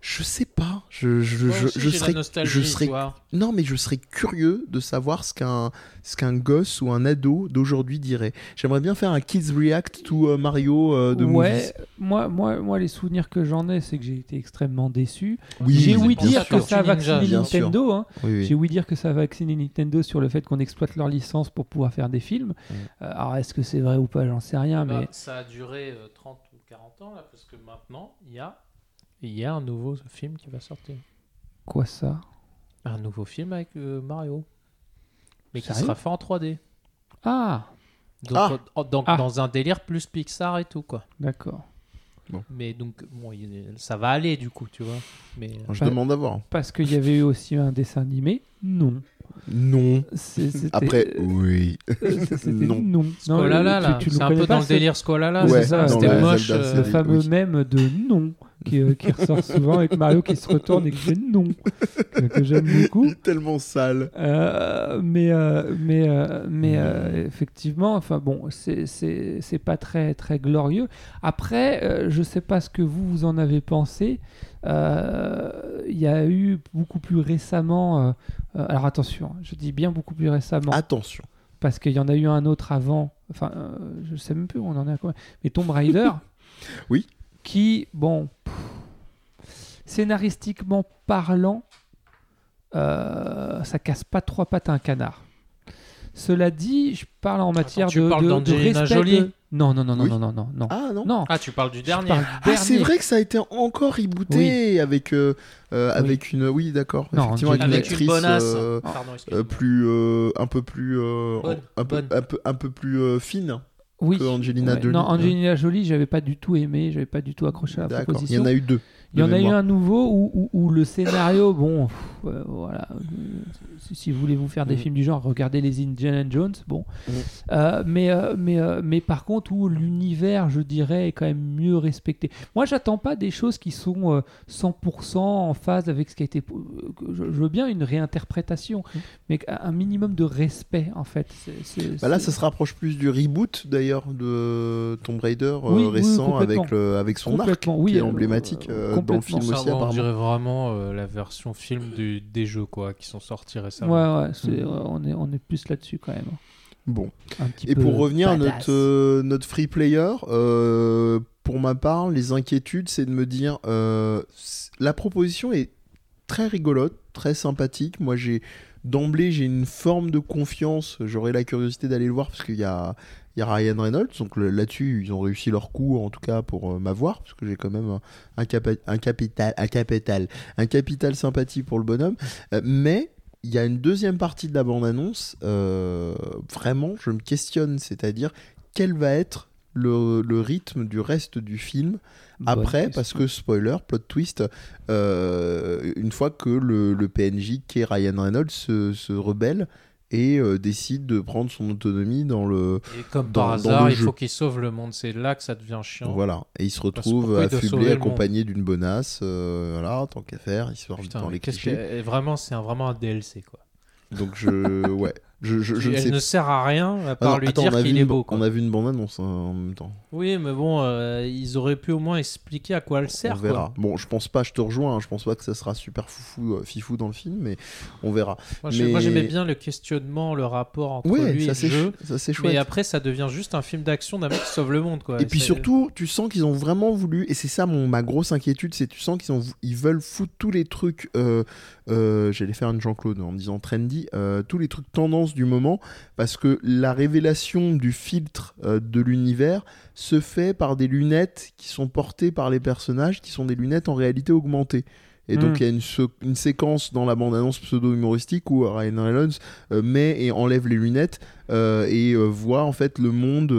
Je sais pas. Je, je, je, je serais, nostalgie, je serais, non mais je serais curieux de savoir ce qu'un, ce qu'un gosse ou un ado d'aujourd'hui dirait. J'aimerais bien faire un kids react to euh, Mario euh, de ouais, moi, moi, moi, les souvenirs que j'en ai, c'est que j'ai été extrêmement déçu. movies. Oui, j'ai ouï dire que ça a vacciné. Nintendo. hein. Oui, oui. J'ai ouï dire que ça a vacciné Nintendo sur le fait qu'on exploite leur licence pour pouvoir faire des films. Mm. Euh, alors, est-ce que c'est vrai ou pas? J'en sais rien, Bah, mais Ça a duré euh, 30 ou 40 ans, là, parce que maintenant, il y a, il y a un nouveau film qui va sortir. quoi ça? Un nouveau film avec euh, Mario. Mais qui Sérieux? sera fait en 3D. Ah, Donc, Ah. euh, donc Ah. dans un délire plus Pixar et tout, quoi. d'accord. Mais donc, bon, il- ça va aller, du coup, tu vois. Mais euh, Je Pas- demande à voir. Parce qu'il y avait eu aussi un dessin animé Non. Non. C'est- c'était- Après, oui. euh, c'était non. non. Squalala, tu- là, tu le c'est un connais peu pas, dans le ce- délire Squalala. Ouais, c'est ça, dans c'était la moche. Zelda euh, Le série. fameux oui. mème de non qui, euh, qui ressort souvent avec Mario qui se retourne et qui fait non, que, que j'aime beaucoup. tellement sale. Euh, mais euh, mais, mais effectivement, enfin bon, c'est- pas très très glorieux. Après, je sais pas ce que vous vous en avez pensé. Il y a eu beaucoup plus récemment. alors attention, je dis bien beaucoup plus récemment Attention. parce qu'il y en a eu un autre avant. Enfin, euh, je sais même plus où on en est à quoi. Mais Tomb Raider. Oui. Qui, bon, pff, scénaristiquement parlant, euh, ça casse pas trois pattes à un canard. Cela dit, je parle en matière tu de, parles de- de respect. Jolie de- Non, non, non, non, Oui. non, non, non, non. Ah non. Non, Ah, tu parles du dernier. parle du Ah, c'est dernier. vrai que ça a été encore rebooté avec euh, euh, Oui. avec une oui d'accord Non, effectivement avec une Avec une actrice bonasse. euh, Pardon, euh, plus euh, un peu plus euh, Bonne, un peu bonne. un peu un peu plus euh, fine Oui. que Angelina Ouais. Jolie. Non, Angelina Jolie, j'avais pas du tout aimé, j'avais pas du tout accroché à la D'accord. Il y proposition. en a eu deux. Il y en a eu un nouveau où, où- où le scénario, bon, euh, voilà. si, vous voulez vous faire des Mhm. films du genre, regardez les Indiana Jones, bon. Mhm. Euh, mais, euh, mais, mais par contre, où l'univers, je dirais, est quand même mieux respecté. Moi, j'attends pas des choses qui sont euh, 100% en phase avec ce qui a été. Je, veux bien une réinterprétation, Mhm. mais un minimum de respect, en fait. Bah là, ça se rapproche plus du reboot d'ailleurs de Tomb Raider Oui, récent avec le avec son arc oui, qui est emblématique euh, dans le complètement. film Ça, aussi on apparemment. dirait vraiment euh, la version film du- des jeux quoi, qui sont sortis récemment. Ouais, ouais, c'est- Mhm. ouais, on, est, on est plus là-dessus quand même. Bon. Et pour revenir à notre, euh, notre free player, euh, pour ma part, les inquiétudes, c'est de me dire, euh, la proposition est très rigolote, très sympathique. Moi, j'ai d'emblée, j'ai une forme de confiance. J'aurais la curiosité d'aller le voir parce qu'il y a, il y a Ryan Reynolds. Donc là-dessus, ils ont réussi leur coup, en tout cas pour euh, m'avoir, parce que j'ai quand même un, un capa- un capital, un capital, un capital sympathie pour le bonhomme. Euh, mais il y a une deuxième partie de la bande-annonce, euh, vraiment, je me questionne, c'est-à-dire quel va être le, le rythme du reste du film après, parce que spoiler, plot twist, euh, une fois que le, le PNJ qui est Ryan Reynolds se, se rebelle et euh, décide de prendre son autonomie dans le Et comme Dans- par hasard, il jeu. faut qu'il sauve le monde. C'est là que ça devient chiant. voilà et il se retrouve affublé accompagné d'une bonasse euh, voilà tant qu'à faire il sort Putain, dans les clichés que... Vraiment, c'est un- vraiment un DLC, quoi. donc je ouais je, je, je ne Elle sais ne sert à rien à Ah part non, lui attends, dire qu'il est beau, quoi. on a vu une bande annonce en même temps Oui, mais bon, euh, ils auraient pu au moins expliquer à quoi elle sert, on verra quoi. bon je pense pas je te rejoins hein, je pense pas que ça sera super foufou euh, fifou dans le film mais on verra Moi, Mais- j'aimais bien le questionnement, le rapport entre ouais lui ça et le jeu. ça c'est chouette Mais après, ça devient juste un film d'action d'un mec qui sauve le monde, quoi. Et puis surtout, tu sens qu'ils ont vraiment voulu, et c'est ça mon, ma grosse inquiétude, c'est tu sens qu'ils ont, ils veulent foutre tous les trucs, euh, j'allais faire une Jean-Claude en disant trendy, tous les trucs tendance du moment, parce que la révélation du filtre euh, de l'univers se fait par des lunettes qui sont portées par les personnages, qui sont des lunettes en réalité augmentée. Et donc Mm. il y a une, séquence dans la bande-annonce pseudo-humoristique où Ryan Reynolds euh, met et enlève les lunettes euh, et euh, voit en fait le monde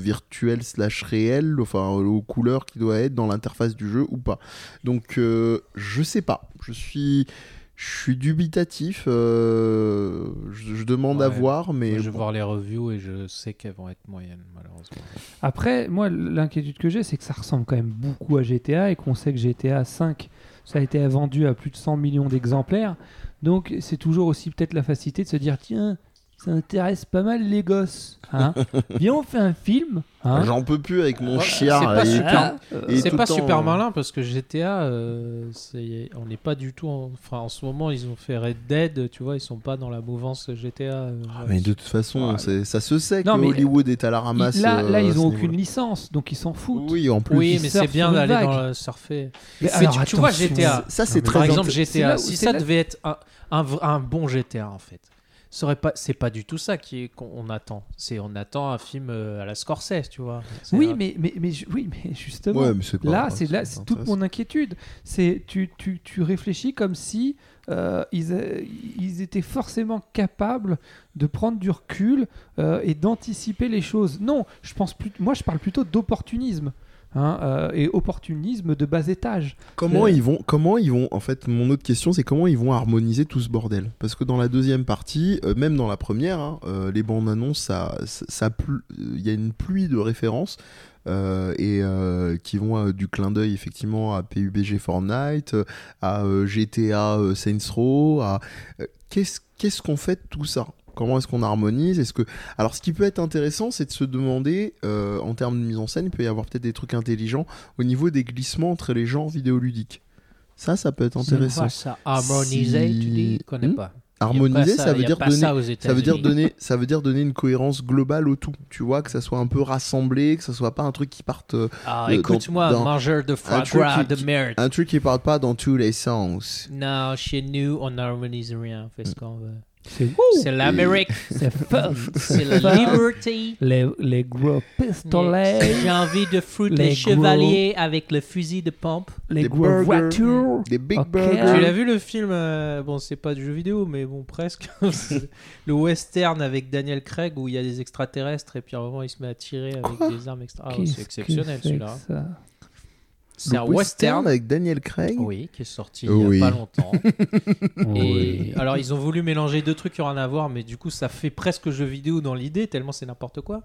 virtuel slash réel, enfin aux couleurs qui doit être dans l'interface du jeu ou pas. Donc je sais pas, je suis je suis dubitatif, euh, je, je demande à voir, mais Moi, je vais bon. voir les reviews et je sais qu'elles vont être moyennes, malheureusement. Après, moi, l'inquiétude que j'ai, c'est que ça ressemble quand même beaucoup à GTA et qu'on sait que GTA 5, ça a été vendu à plus de 100 millions d'exemplaires. Donc, c'est toujours aussi peut-être la facilité de se dire tiens, ça intéresse pas mal les gosses. Hein Viens, on fait un film. Hein J'en peux plus avec mon Ouais, chiard. c'est pas super. Et C'est tout pas super malin parce que GTA, euh, on n'est pas du tout. En... Enfin, en ce moment, ils ont fait Red Dead, tu vois, ils sont pas dans la mouvance GTA. euh, Ah, mais de toute façon, Ouais. ça se sait Non, que mais- Hollywood est à la ramasse. là, là, euh, ils ont aucune licence, donc ils s'en foutent. Oui, en plus. Oui, ils mais c'est surfent bien d'aller vague. dans le surfer. Mais Mais alors, tu, tu vois. GTA. Ça, c'est très Par exemple, GTA, si ça devait être un, un, v- un bon GTA, en fait, ça aurait pas, c'est pas du tout ça qui est- qu'on on attend. C'est on attend un film euh, à la Scorsese, tu vois. Oui, un- mais, mais, mais, oui, mais justement, Ouais, mais c'est pas- là, c'est là, c'est toute mon inquiétude. C'est tu, tu, tu réfléchis comme si euh, ils, euh, ils étaient forcément capables de prendre du recul euh, et d'anticiper les choses. Non, je pense plus. Moi, je parle plutôt d'opportunisme. Hein, euh, et opportunisme de bas étage. Comment Euh, ils vont Comment ils vont En fait, mon autre question, c'est comment ils vont harmoniser tout ce bordel? Parce que dans la deuxième partie, euh, même dans la première, hein, euh, les bandes annonces, ça, ça, il y a une pluie de références. euh, et euh, qui vont euh, du clin d'œil effectivement à PUBG Fortnite, à GTA Saints Row, à qu'est-ce qu'est-ce qu'on fait de tout ça? Comment est-ce qu'on harmonise Est-ce que alors ce qui peut être intéressant, c'est de se demander euh, en termes de mise en scène, il peut y avoir peut-être des trucs intelligents au niveau des glissements entre les genres vidéoludiques. Ça, ça peut être intéressant. Quoi ça Harmoniser, Si- tu dis Je connais Hmm pas. Harmoniser, ça, veut dire donner. ça, veut dire donner, ça veut dire donner une cohérence globale au tout. Tu vois que ça soit un peu rassemblé, que ça soit pas un truc qui parte, euh, Ah, écoute-moi, mangeur de foie un truc gras, qui- de merde. un truc qui parte pas dans tous les sens. Non, chez nous, on n'harmonise rien. On fait ce qu'on veut. C'est l'Amérique, c'est fun. c'est la liberté. les, les gros pistolets, J'ai envie de foutre Les les chevaliers avec le fusil de pompe. les Des gros burgers. voitures. Des big Ok. burgers. Tu l'as vu le film euh, Bon, c'est pas du jeu vidéo, mais bon, presque. Le western avec Daniel Craig où il y a des extraterrestres et puis à un moment il se met à tirer avec Quoi des armes extra. Ah c'est exceptionnel celui-là. C'est un western. avec Daniel Craig. Oui, qui est sorti Oui. il y a pas longtemps. Et alors, ils ont voulu mélanger deux trucs qui n'ont rien à voir, mais du coup, ça fait presque jeu vidéo dans l'idée, tellement c'est n'importe quoi.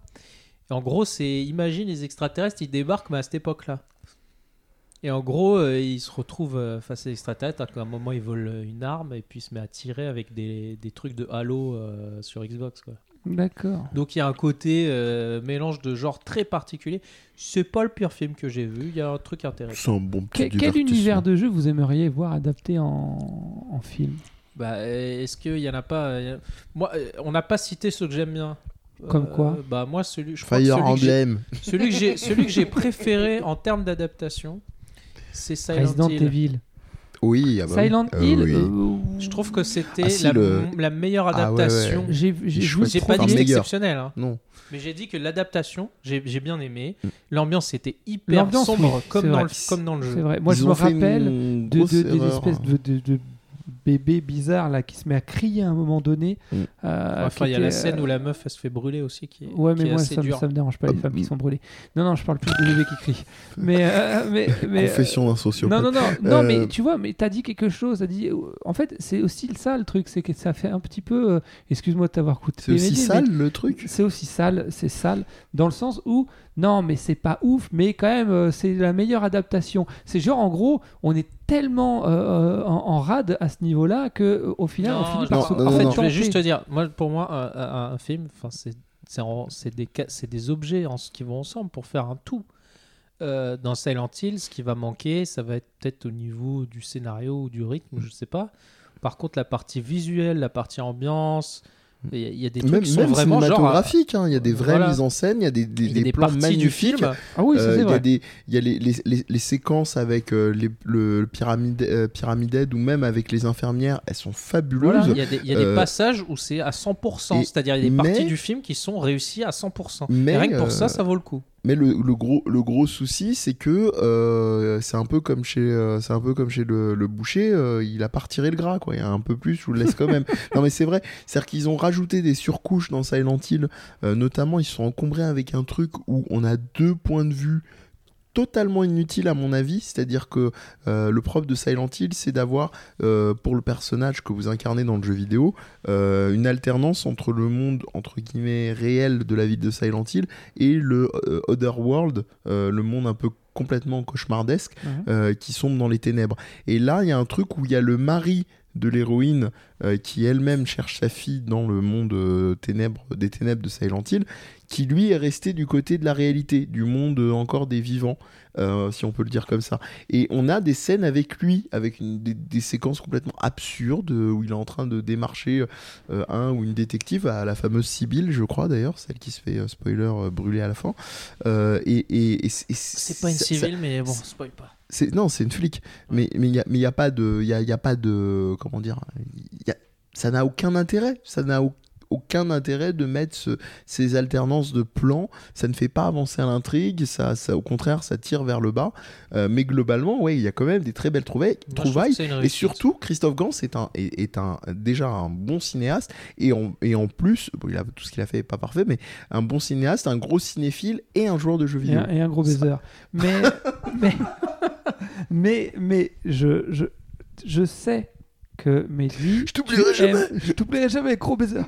Et en gros, c'est imagine les extraterrestres, ils débarquent, mais à cette époque-là. Et en gros, euh, ils se retrouvent euh, face à l'extraterrestre, à un moment, ils volent une arme et puis ils se mettent à tirer avec des, des trucs de Halo euh, sur Xbox. Quoi. D'accord. Donc il y a un côté euh, mélange de genre très particulier. C'est pas le pire film que j'ai vu, il y a un truc intéressant. C'est un bon petit Quel, univers de jeu vous aimeriez voir adapté en, en film? Bah, euh, est-ce qu'il y en a pas euh, Moi, on n'a pas cité ceux que j'aime bien. Comme quoi? Bah moi, celui, je crois que Fire celui que j'ai- Emblem. celui que j'ai, celui que j'ai préféré en termes d'adaptation, c'est Silent Resident Hill. Evil. Oui, ah bah oui. Silent Euh, Hill oui. euh, Je trouve que c'était Ah, si, la, le- la meilleure Ah, ouais, ouais. adaptation. J'ai pas dit exceptionnel, hein. Non. mais j'ai dit que l'adaptation, j'ai, bien aimé. Mm. L'ambiance était hyper sombre, oui, comme, dans le, comme dans le C'est jeu. vrai. Moi, Ils je me rappelle de, de- des espèces de, de, de bébé bizarre là qui se met à crier à un moment donné. Mm. euh, Enfin, il y a la était, scène euh, où la meuf elle se fait brûler aussi qui est, Ouais, qui mais est moi assez ça, me- dure. ça me dérange pas les Ah, femmes qui mm. sont brûlées. Non, non, je parle plus des bébés qui. Mais, euh, mais, mais, Confession d'un sociopathe. non, non, non, non, Euh, mais tu vois, mais t'as dit quelque chose. T'as dit, euh, en fait, c'est aussi ça le truc, c'est que ça fait un petit peu. euh, Excuse-moi de t'avoir coupé. C'est aussi sale le truc? C'est aussi sale, c'est sale, dans le sens où, non, mais c'est pas ouf, mais quand même, euh, c'est la meilleure adaptation. C'est genre, en gros, on est tellement euh, en, en rade à ce niveau-là que euh, au final, on finit par non, se non, en fait, je tenter. juste te dire, moi, pour moi, un, film, enfin, c'est des, ca- c'est des objets en, qui vont ensemble pour faire un tout. Euh, dans Silent Hill, ce qui va manquer, ça va être peut-être au niveau du scénario ou du rythme, je sais pas. Par contre, la partie visuelle, la partie ambiance, il y, a- il y a des trucs Même, qui sont même vraiment genre. cinématographique, hein, il y a des vraies Voilà. mises en scène, il y a des, des, y a des plans parties magnifiques. du film. Ah oui, ça, c'est il y a vrai. des il y a les, les, les, les séquences avec euh, les, le, pyramide euh, Pyramid Head ou même avec les infirmières elles sont fabuleuses Voilà, il y a des, il y a des Euh, passages où c'est à 100%, et- c'est-à-dire il y a des mais- parties du film qui sont réussies à 100%. Mais, et rien que pour ça, ça vaut le coup. Mais le, le gros le gros souci c'est que euh, c'est un peu comme chez euh, c'est un peu comme chez le, le boucher euh, il a pas retiré le gras quoi. Il y a un peu plus je vous le laisse quand même. Non mais c'est vrai. C'est à dire qu'ils ont rajouté des surcouches dans Silent Hill. Notamment ils se sont encombrés avec un truc où on a deux points de vue totalement inutile à mon avis, c'est-à-dire que euh, le propre de Silent Hill, c'est d'avoir, euh, pour le personnage que vous incarnez dans le jeu vidéo, euh, une alternance entre le monde, entre guillemets, réel de la ville de Silent Hill et le Other World, euh, le monde un peu complètement cauchemardesque, Mhm. qui sombre dans les ténèbres. Et là, il y a un truc où il y a le mari de l'héroïne euh, qui elle-même cherche sa fille dans le monde euh, ténèbres, des ténèbres de Silent Hill, qui lui est resté du côté de la réalité, du monde euh, encore des vivants, euh, si on peut le dire comme ça. Et on a des scènes avec lui, avec une- des, des séquences complètement absurdes, euh, où il est en train de démarcher euh, un ou une détective, à la fameuse Sibylle, je crois d'ailleurs, celle qui se fait, euh, spoiler, brûler à la fin. Et, et- et c'est- pas une civile, mais bon, spoil pas. non, c'est une flic. Mais mais il y a mais y a pas de il y a, il y a pas de comment dire il y a- ça n'a aucun intérêt. Ça n'a au- aucun intérêt de mettre ce- ces alternances de plans. Ça ne fait pas avancer à l'intrigue. Ça, ça au contraire ça tire vers le bas. Euh, mais globalement ouais il y a quand même des très belles trouvailles. Moi, trouvailles. Et surtout, Christophe Gans est, un, est, est un, déjà un bon cinéaste et en, et en plus, bon, il a, tout ce qu'il a fait n'est pas parfait, mais un bon cinéaste, un gros cinéphile et un joueur de jeux Et vidéo. un, et un gros baiser. Mais, mais, mais, mais je, je, je sais que Mehdi. Je t'oublierai aimes- jamais. Je t'oublierai jamais, gros baiser.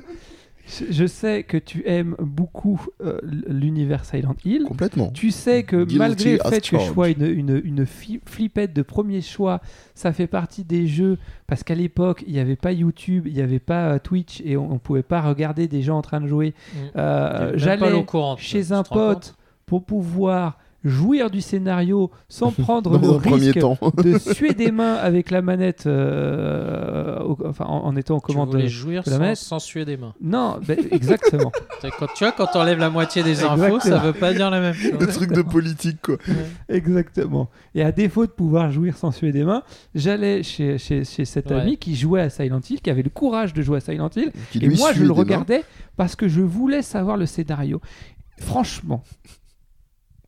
Je, sais que tu aimes beaucoup euh, l'univers Silent Hill. Complètement. Tu sais que Guilty malgré le fait que je sois une, une, une fi- flippette de premier choix, ça fait partie des jeux, parce qu'à l'époque, il n'y avait pas YouTube, il n'y avait pas euh, Twitch, et on ne pouvait pas regarder des gens en train de jouer. Mm. Euh, J'allais chez un pote pour pouvoir jouir du scénario sans prendre le risque temps. de suer des mains avec la manette, euh, au- enfin en, en étant en Tu commande. voulais jouir de la sans, manette. sans suer des mains. Non, ben, exactement. Quand, tu vois, quand on enlève la moitié des infos, ça Exactement. veut pas dire la même Le chose. truc de politique, quoi. Exactement. Et à défaut de pouvoir jouir sans suer des mains, j'allais chez, chez, chez cet Ouais. ami qui jouait à Silent Hill, qui avait le courage de jouer à Silent Hill. Qui, et moi, je le mains. regardais parce que je voulais savoir le scénario. Franchement,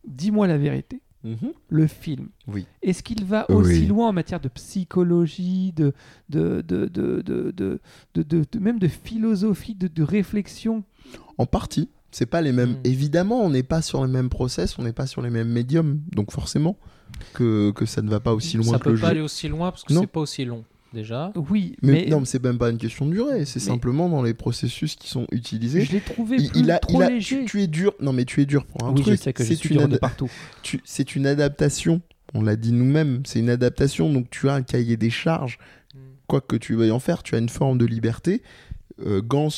dis-moi la vérité. Mhm. Le film, Oui. est-ce qu'il va Oui. aussi loin en matière de psychologie, de, de, de, de, de, de- de- de- de- même de philosophie, de, de réflexion? En partie. C'est pas les mêmes. Mm. Évidemment, on n'est pas sur les mêmes process, on n'est pas sur les mêmes médiums. Donc forcément que, que ça ne va pas aussi loin Ça que peut le pas jeu. aller aussi loin parce que Non. c'est pas aussi long déjà. Oui, Mais, mais, non, mais c'est même pas une question de durée. C'est Mais- simplement dans les processus qui sont utilisés. je l'ai trouvé Il, plus, il a, trop il a- léger. tu, tu es dur. Non, mais tu es dur pour un oui, truc. je sais que je C'est suis une dur de partout. tu- c'est une adaptation. On l'a dit nous-mêmes. C'est une adaptation. Donc tu as un cahier des charges. Quoi que tu veuilles en faire, tu as une forme de liberté. Euh, Gans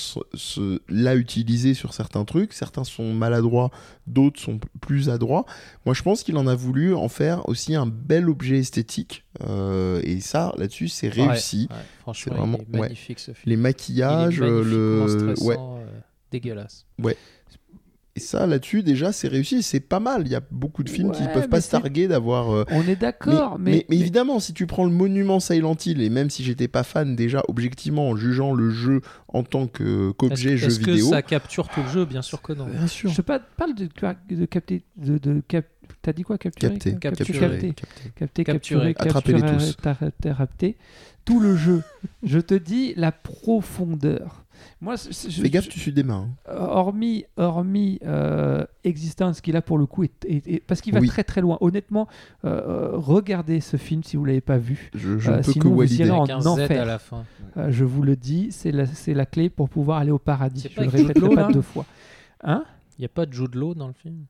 l'a utilisé sur certains trucs. Certains sont maladroits, d'autres sont plus adroits. Moi, je pense qu'il en a voulu en faire aussi un bel objet esthétique. Euh, et ça, là-dessus, c'est réussi. Ouais, franchement, C'est vraiment- il est ouais. magnifique ce film. Les Il est maquillages, le. Ouais. stressant, euh, dégueulasse. Et ça, là-dessus, déjà, c'est réussi. C'est pas mal. Il y a beaucoup de films qui Ouais, peuvent pas se targuer d'avoir. euh, On est d'accord, mais, mais, mais évidemment, si tu prends le monument Silent Hill, et même si j'étais pas fan déjà objectivement en jugeant le jeu en tant que- qu'objet Est-ce jeu est-ce que vidéo, ça capture tout le jeu Bien sûr que non. bien sûr. je pa- parle de, de capter, de, de cap- T'as dit quoi Capturer Capter, Cap- capturer, capter. capter. Capturer. capturer, tous. Tout le jeu. je te dis la profondeur. Moi, je- Fais gaffe, je- tu suis des mains. hein. hormis, hormis euh, Existence, qui là pour le coup est, est- est- parce qu'il va Oui. très très loin. Honnêtement, euh, euh, regardez ce film si vous l'avez pas vu. Je, je Euh, ne peux que sinon, vous valider. irez en enfer. à la fin. Euh, je vous le dis, c'est la, c'est la clé pour pouvoir aller au paradis. Je pas le Law, pas deux fois. Hein? Il n'y a pas de Jude Law dans le film?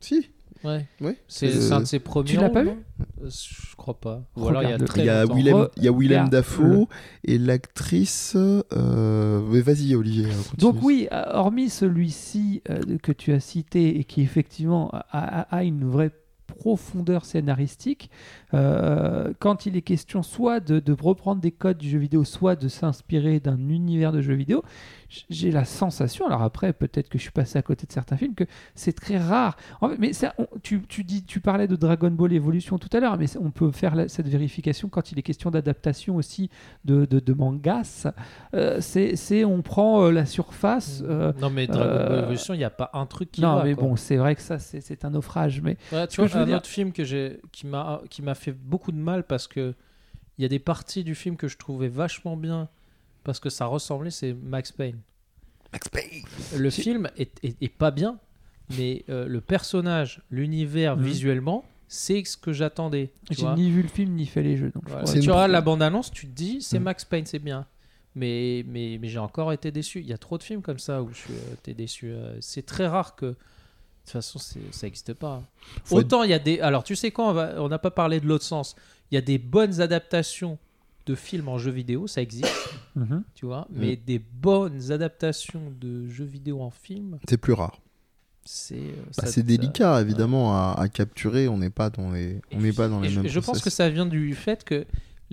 Si. Ouais. Ouais. C'est Euh, c'est un de ses premiers. tu l'as pas vu? Euh, Je crois pas. Ou alors il y a très Il y a. Willem, il y a Willem Regarde-le. Dafoe et l'actrice. euh, mais Vas-y, Olivier. continue. Donc oui, euh, hormis celui-ci euh, que tu as cité et qui effectivement a, a- a une vraie profondeur scénaristique, euh, quand il est question soit de, de reprendre des codes du jeu vidéo, soit de s'inspirer d'un univers de jeu vidéo, j'ai la sensation, alors après peut-être que je suis passé à côté de certains films, que c'est très rare. En fait, mais ça, on- tu, tu dis, tu parlais de Dragon Ball Evolution tout à l'heure, mais on peut faire la- cette vérification quand il est question d'adaptation aussi de, de, de mangas. Euh, c'est, on prend euh, la surface. Non, mais Dragon Ball Evolution, il n'y a pas un truc qui non, va, mais quoi. bon, c'est vrai que ça, c'est, un naufrage. Mais Ouais, tu vois, je veux un dire- autre film que j'ai, qui m'a, qui m'a fait beaucoup de mal parce que il y a des parties du film que je trouvais vachement bien parce que ça ressemblait, c'est Max Payne. Max Payne. Le film est, est- est pas bien, mais euh, le personnage, l'univers, Mhm. visuellement, c'est ce que j'attendais. j'ai vois. ni vu le film ni fait les jeux. Donc Voilà. Tu pro- la bande-annonce, tu te dis, c'est Mhm. Max Payne, c'est bien. Mais, mais, mais j'ai encore été déçu. Il y a trop de films comme ça où je suis euh, t'es déçu. Euh, C'est très rare que. De toute façon, ça n'existe pas. Faut Autant il y a des. Alors, tu sais quoi, on n'a pas parlé de l'autre sens. Il y a des bonnes adaptations de films en jeux vidéo, ça existe, Mhm. tu vois. Mm. Mais des bonnes adaptations de jeux vidéo en film, C'est plus rare. c'est. euh, Bah, ça- délicat, évidemment, à, à capturer. On n'est pas dans les, on n'est pas dans les je, mêmes. je pense que ça vient du fait que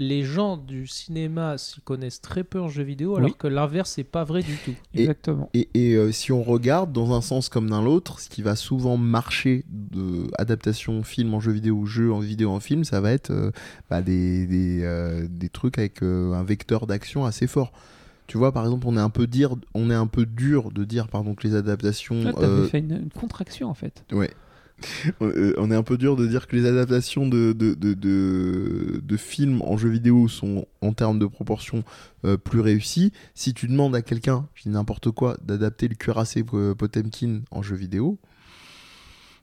les gens du cinéma s'y connaissent très peu en jeux vidéo, alors Oui. que l'inverse n'est pas vrai du tout. Et- Exactement. Et, et, euh, si on regarde dans un sens comme dans l'autre, ce qui va souvent marcher de adaptation film en jeu vidéo ou jeu en vidéo en film, ça va être euh, bah, des, des, euh, des trucs avec euh, un vecteur d'action assez fort. Tu vois, par exemple, on est un peu dire, on est un peu dur de dire, pardon, que les adaptations. Là, t'avais euh, fait une, une contraction en fait. Ouais. Euh, on est un peu dur de dire que les adaptations de, de, de, de, de films en jeu vidéo sont en termes de proportion euh, plus réussies. Si tu demandes à quelqu'un, je dis n'importe quoi, d'adapter le cuirassé euh, Potemkin en jeu vidéo,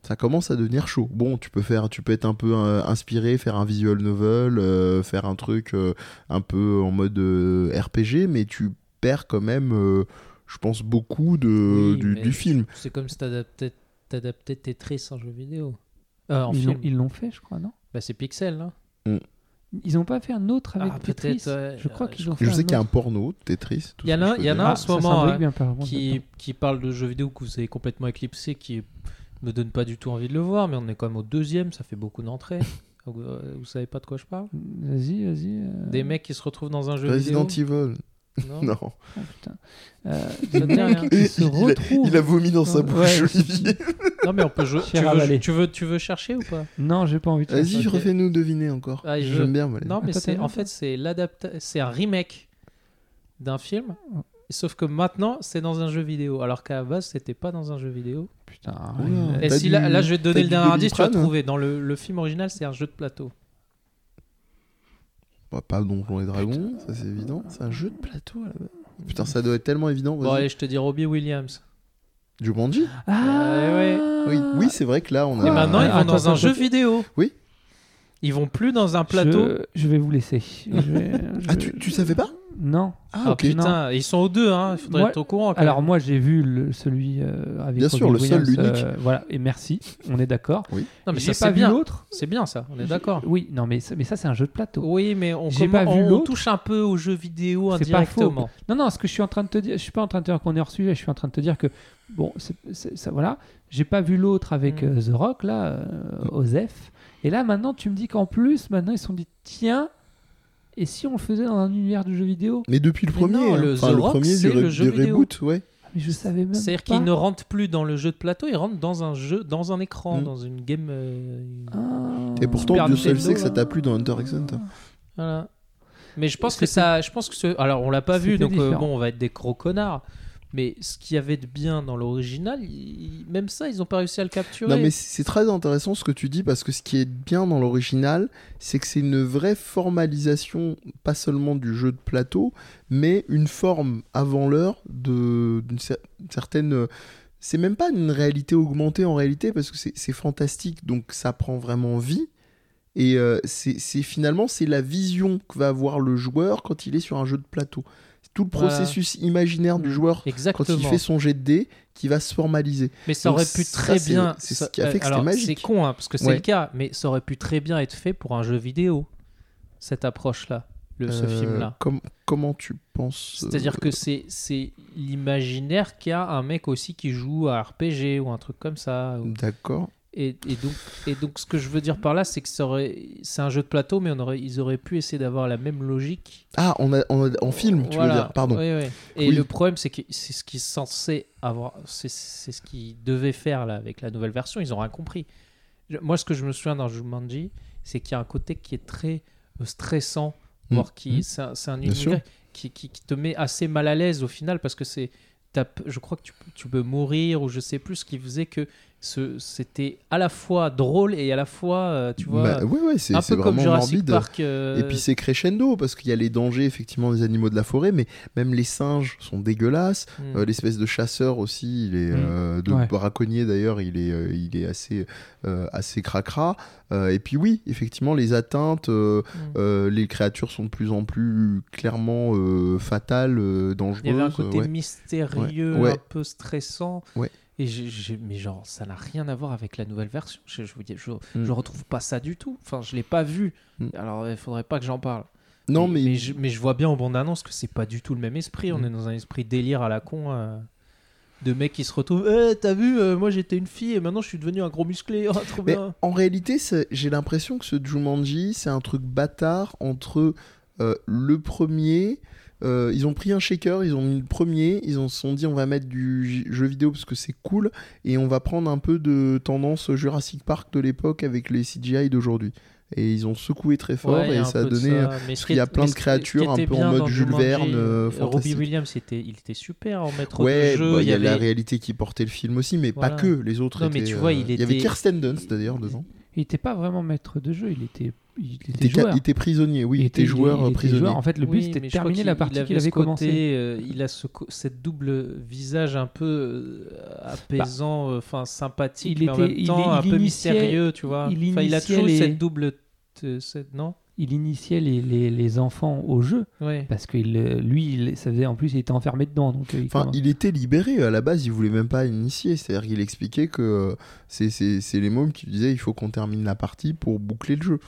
ça commence à devenir chaud. Bon, tu peux faire, tu peux être un peu euh, inspiré, faire un visual novel, euh, faire un truc euh, un peu en mode RPG, mais tu perds quand même, je pense, beaucoup de, Oui, du, du film. C'est comme si t'adaptais t'adaptais Tetris en jeu vidéo. Euh, en Ils film. l'ont, ils l'ont fait, je crois, non Bah, c'est Pixel, là. Ils n'ont pas fait un autre avec Ah, Tetris. ouais. Je crois Euh, je ont fait Je sais un qu'il y a un porno, Tetris. Il y en a- y en a en Ah, ce ça moment, s'imbrique hein, bien, par contre, qui, qui parle de jeux vidéo que vous avez complètement éclipsé, qui me donne pas du tout envie de le voir, mais on est quand même au deuxième, ça fait beaucoup d'entrées. vous, euh, vous savez pas de quoi je parle? Vas-y, vas-y. euh, Des mecs qui se retrouvent dans un jeu Resident vidéo Evil. Non. Non. oh, putain. Euh, qui se il, a, retrouvent. il a vomi dans sa bouche, Olivier. Non, mais on peut jouer. Tu veux, avalé. tu, veux, tu veux chercher ou pas? Non, j'ai pas envie de Vas-y, Ok. refais-nous deviner encore. Ah, je- J'aime bien, moi. Non, mais c'est t'as en fait c'est l'adapta c'est un remake d'un film, sauf que maintenant c'est dans un jeu vidéo, alors qu'à la base c'était pas dans un jeu vidéo. Putain. Et si là, du- là, je vais te donner le dernier indice, tu vas Doliprane trouver. Dans le, le film original, c'est un jeu de plateau. Bah, pas Donjons et Dragons, ça c'est évident. C'est un jeu de plateau là Putain, ça doit être tellement évident. Bon, allez, je te dis Robbie Williams. Jumanji Ah, ouais. Oui, oui c'est vrai que là on a. Et maintenant, ils vont attends, dans un jeu vidéo. Oui. Ils vont plus dans un plateau. Je, je vais vous laisser. Je vais- Ah, tu, tu savais pas? Non. Ah, Ah putain, ils sont aux deux, hein. Il faudrait Moi- être au courant. quand Alors même. moi j'ai vu le, celui euh, avec Bien sûr, le seul, l'unique. euh, voilà et merci, on est d'accord. non, mais J'ai ça pas c'est vu bien. l'autre. C'est bien ça, on est d'accord. Oui, non mais ça- mais ça c'est un jeu de plateau. Oui, mais on, J'ai comment- pas vu on l'autre. touche un peu aux jeux vidéo C'est pas faux. indirectement. Non non, ce que je suis en train de te dire, je suis pas en train de te dire qu'on est hors sujet, je suis en train de te dire que bon, c'est- c'est- ça voilà, j'ai pas vu l'autre avec Mm. euh, The Rock là, euh, Osef. Et là maintenant tu me dis qu'en plus maintenant ils se sont dit tiens et si on le faisait dans un univers de jeux vidéo Mais depuis le premier, non, hein. le Enfin, The le Rock, premier c'est du, le jeu du vidéo. reboot, ouais. Mais je savais même C'est-à-dire pas. qu'ils ne rentrent plus dans le jeu de plateau, ils rentrent dans un jeu, dans un écran, Mm. dans une game. euh, Ah. Et pourtant, Dieu seul sait que ça là. t'a plu dans Hunter x Hunter. Voilà. Mais je pense que ça, je pense que ce... alors on l'a pas vu, donc euh, bon, on va être des gros connards. Mais ce qu'il y avait de bien dans l'original, même ça, ils n'ont pas réussi à le capturer. Non mais c'est très intéressant ce que tu dis parce que ce qui est bien dans l'original, c'est que c'est une vraie formalisation, pas seulement du jeu de plateau, mais une forme avant l'heure d'une cer- certaine. C'est même pas une réalité augmentée en réalité parce que c'est fantastique, donc ça prend vraiment vie. Et euh, c'est- finalement c'est la vision que va avoir le joueur quand il est sur un jeu de plateau. Tout le Voilà. processus imaginaire du Mm. joueur quand il fait son jet de dés qui va se formaliser. Mais ça Donc aurait pu très bien. c'est ce qui a fait que euh, alors, magique. C'est con, hein, parce que c'est Ouais. le cas, mais ça aurait pu très bien être fait pour un jeu vidéo, cette approche-là, le, ce Euh, film-là. com- comment tu penses euh, C'est-à-dire que c'est c'est l'imaginaire qu'il y a un mec aussi qui joue à RPG ou un truc comme ça. ou- D'accord. Et, et donc, et donc, ce que je veux dire par là, c'est que c'est un jeu de plateau, mais on aurait, ils auraient pu essayer d'avoir la même logique. Ah, on a, on a- en film, tu Voilà. veux dire Pardon. Oui, oui. Et Oui. le problème, c'est que c'est ce qu'ils censé avoir, c'est ce qu'ils devaient faire là avec la nouvelle version. Ils ont rien compris. Moi, ce que je me souviens dans Jumanji, c'est qu'il y a un côté qui est très euh, stressant, Mm. voire qui, Mm. c'est un, univers qui, qui, qui te met assez mal à l'aise au final parce que c'est, je crois que tu, peux- tu peux mourir ou je sais plus ce qui faisait que c'était à la fois drôle et à la fois, euh, tu vois, Bah, ouais, ouais, c'est un peu comme vraiment Jurassic morbide. Park. euh, Et puis c'est crescendo parce qu'il y a les dangers effectivement des animaux de la forêt, mais même les singes sont dégueulasses. mm. Euh, L'espèce de chasseur aussi, il est Mm. euh, de Ouais. braconnier d'ailleurs, il est, euh, il est assez, euh, assez cracra. Euh, et puis oui, effectivement, les atteintes, euh, Mm. euh, les créatures sont de plus en plus clairement euh, fatales, euh, dangereuses. Il y avait un côté ouais. mystérieux, Ouais. un peu stressant. Ouais. Et mais genre, ça n'a rien à voir avec la nouvelle version. Je, je, vous dis, je, Mm. je retrouve pas ça du tout. Enfin, je l'ai pas vu. Mm. Alors, il faudrait pas que j'en parle. Non, mais, mais, je, mais je vois bien en bande-annonce que c'est pas du tout le même esprit. On Mm. est dans un esprit délire à la con. euh, de mecs qui se retrouvent. Eh, t'as vu, euh, moi j'étais une fille et maintenant je suis devenu un gros musclé. Oh, trop Mais bien. en réalité, j'ai l'impression que ce Jumanji, c'est un truc bâtard entre euh, le premier. Euh, ils ont pris un shaker, ils ont mis le premier, ils ont- se sont dit on va mettre du jeu vidéo parce que c'est cool et on va prendre un peu de tendance Jurassic Park de l'époque avec les CGI d'aujourd'hui. Et ils ont secoué très fort Ouais, il et ça a donné. ça. Mais ce qu'il y a plein de créatures un était peu en mode Jules Verne, euh, Robbie fantastique. Williams, c'était, il était super en maître Ouais, de jeu. bah, il y, avait... la réalité qui portait le film aussi, mais Voilà. pas que. Les autres Non, mais tu vois, euh, il y avait était- Kirsten Dunst d'ailleurs devant. Il était pas vraiment maître de jeu, il était, il était, Il était, joueur. il était prisonnier, oui, il, était il joueur il était prisonnier. joueur. En fait, le but Oui, c'était mais de terminer la partie qu'il avait commencé. côté, euh, il a ce co- cette double visage un peu euh, apaisant, euh, enfin sympathique, il mais en était- même il- temps un peu mystérieux, tu vois. il Enfin, il a toujours les- cette double, cette, non? Il initiait les, les, les enfants au jeu Ouais. parce que il, lui, il, ça faisait en plus, il était enfermé dedans. Donc, euh, il Enfin, il était libéré. À la base, il voulait même pas initier. C'est-à-dire qu'il expliquait que euh, c'est- c'est c'est les mômes qui lui disaient il faut qu'on termine la partie pour boucler le jeu.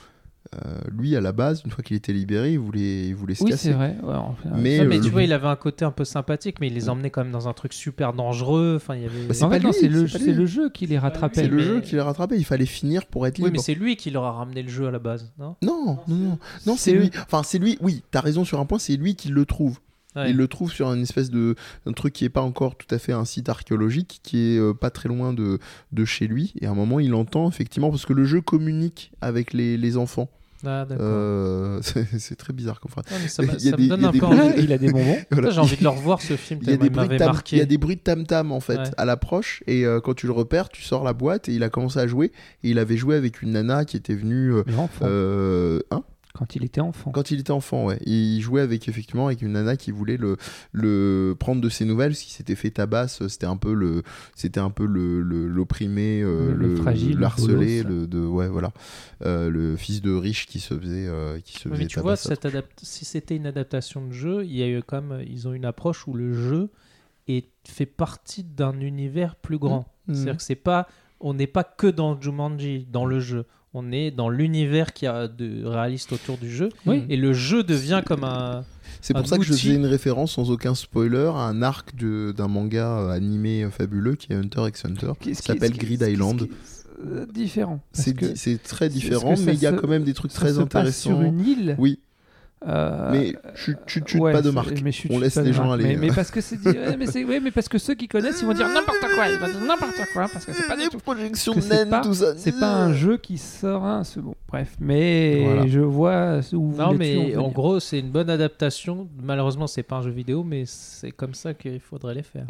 Euh, lui, à la base, une fois qu'il était libéré, il voulait, il voulait se oui, casser. c'est vrai. ouais, enfin, Mais, euh, mais le- tu vois, il avait un côté un peu sympathique, mais il les emmenait quand même dans un truc super dangereux. Enfin, il y avait. Bah, c'est le, jeu qui les rattrapait. C'est le mais- jeu qui l'a rattrapé. Il fallait finir pour être oui, libre. mais c'est lui qui leur a ramené le jeu à la base, non? Non, non, non, non, c'est c'est lui. Enfin, c'est lui. Oui, t'as raison sur un point. C'est lui qui le trouve. Ouais. Il le trouve sur une espèce de un truc qui est pas encore tout à fait un site archéologique, qui est euh, pas très loin de, de chez lui. Et à un moment, il entend effectivement parce que le jeu communique avec les, les enfants. Ah. Euh, c'est très bizarre comme phrase. Ouais, mais ça, m'a- il y a ça des- me donne un peu bruits- il a des bonbons. Voilà. J'ai envie de le revoir ce film Il y, a tellement des il bruits de m'avait tam- marqué. il y a des bruits de tam-tam en fait Ouais. à l'approche et euh, quand tu le repères tu sors la boîte et il a commencé à jouer et il avait joué avec une nana qui était venue euh, euh, hein? Quand il était enfant. quand il était enfant ouais il jouait avec effectivement avec une nana qui voulait le, le prendre de ses nouvelles parce qu'il s'était fait tabasse c'était un peu le c'était un peu le le- l'opprimé euh, Le- le fragile, le l'harcelé bolos. le de ouais voilà Euh, le fils de riche qui se faisait euh, qui se Ouais, faisait mais tu vois, cette si c'était une adaptation de jeu, il y a eu quand même, ils ont une approche où le jeu est, fait partie d'un univers plus grand. Mhm. C'est-à-dire que c'est pas, on n'est pas que dans Jumanji, dans le jeu. On est dans l'univers qui a de réaliste autour du jeu. Oui. Et le jeu devient comme un. C'est pour ça que je faisais une référence sans aucun spoiler à un arc de- d'un manga euh, animé euh, fabuleux qui est Hunter x Hunter. Qui- s'appelle Grid Island. euh, différent. C'est très différent, mais il y a quand même des trucs très intéressants. sur une île Oui, Mais chut, chut, chut, ouais, pas de marque. mais On laisse les gens marque. aller. Mais, mais parce que c'est ouais, mais c'est ouais, mais parce que ceux qui connaissent ils vont dire n'importe quoi, ils vont dire n'importe quoi parce que c'est pas tout. projections naines, pas- tout ça. C'est pas un jeu qui sort un c'est bon. Bref, mais Voilà. je vois où vous Non, mais en gros, c'est une bonne adaptation. Malheureusement, c'est pas un jeu vidéo, mais c'est comme ça qu'il faudrait les faire.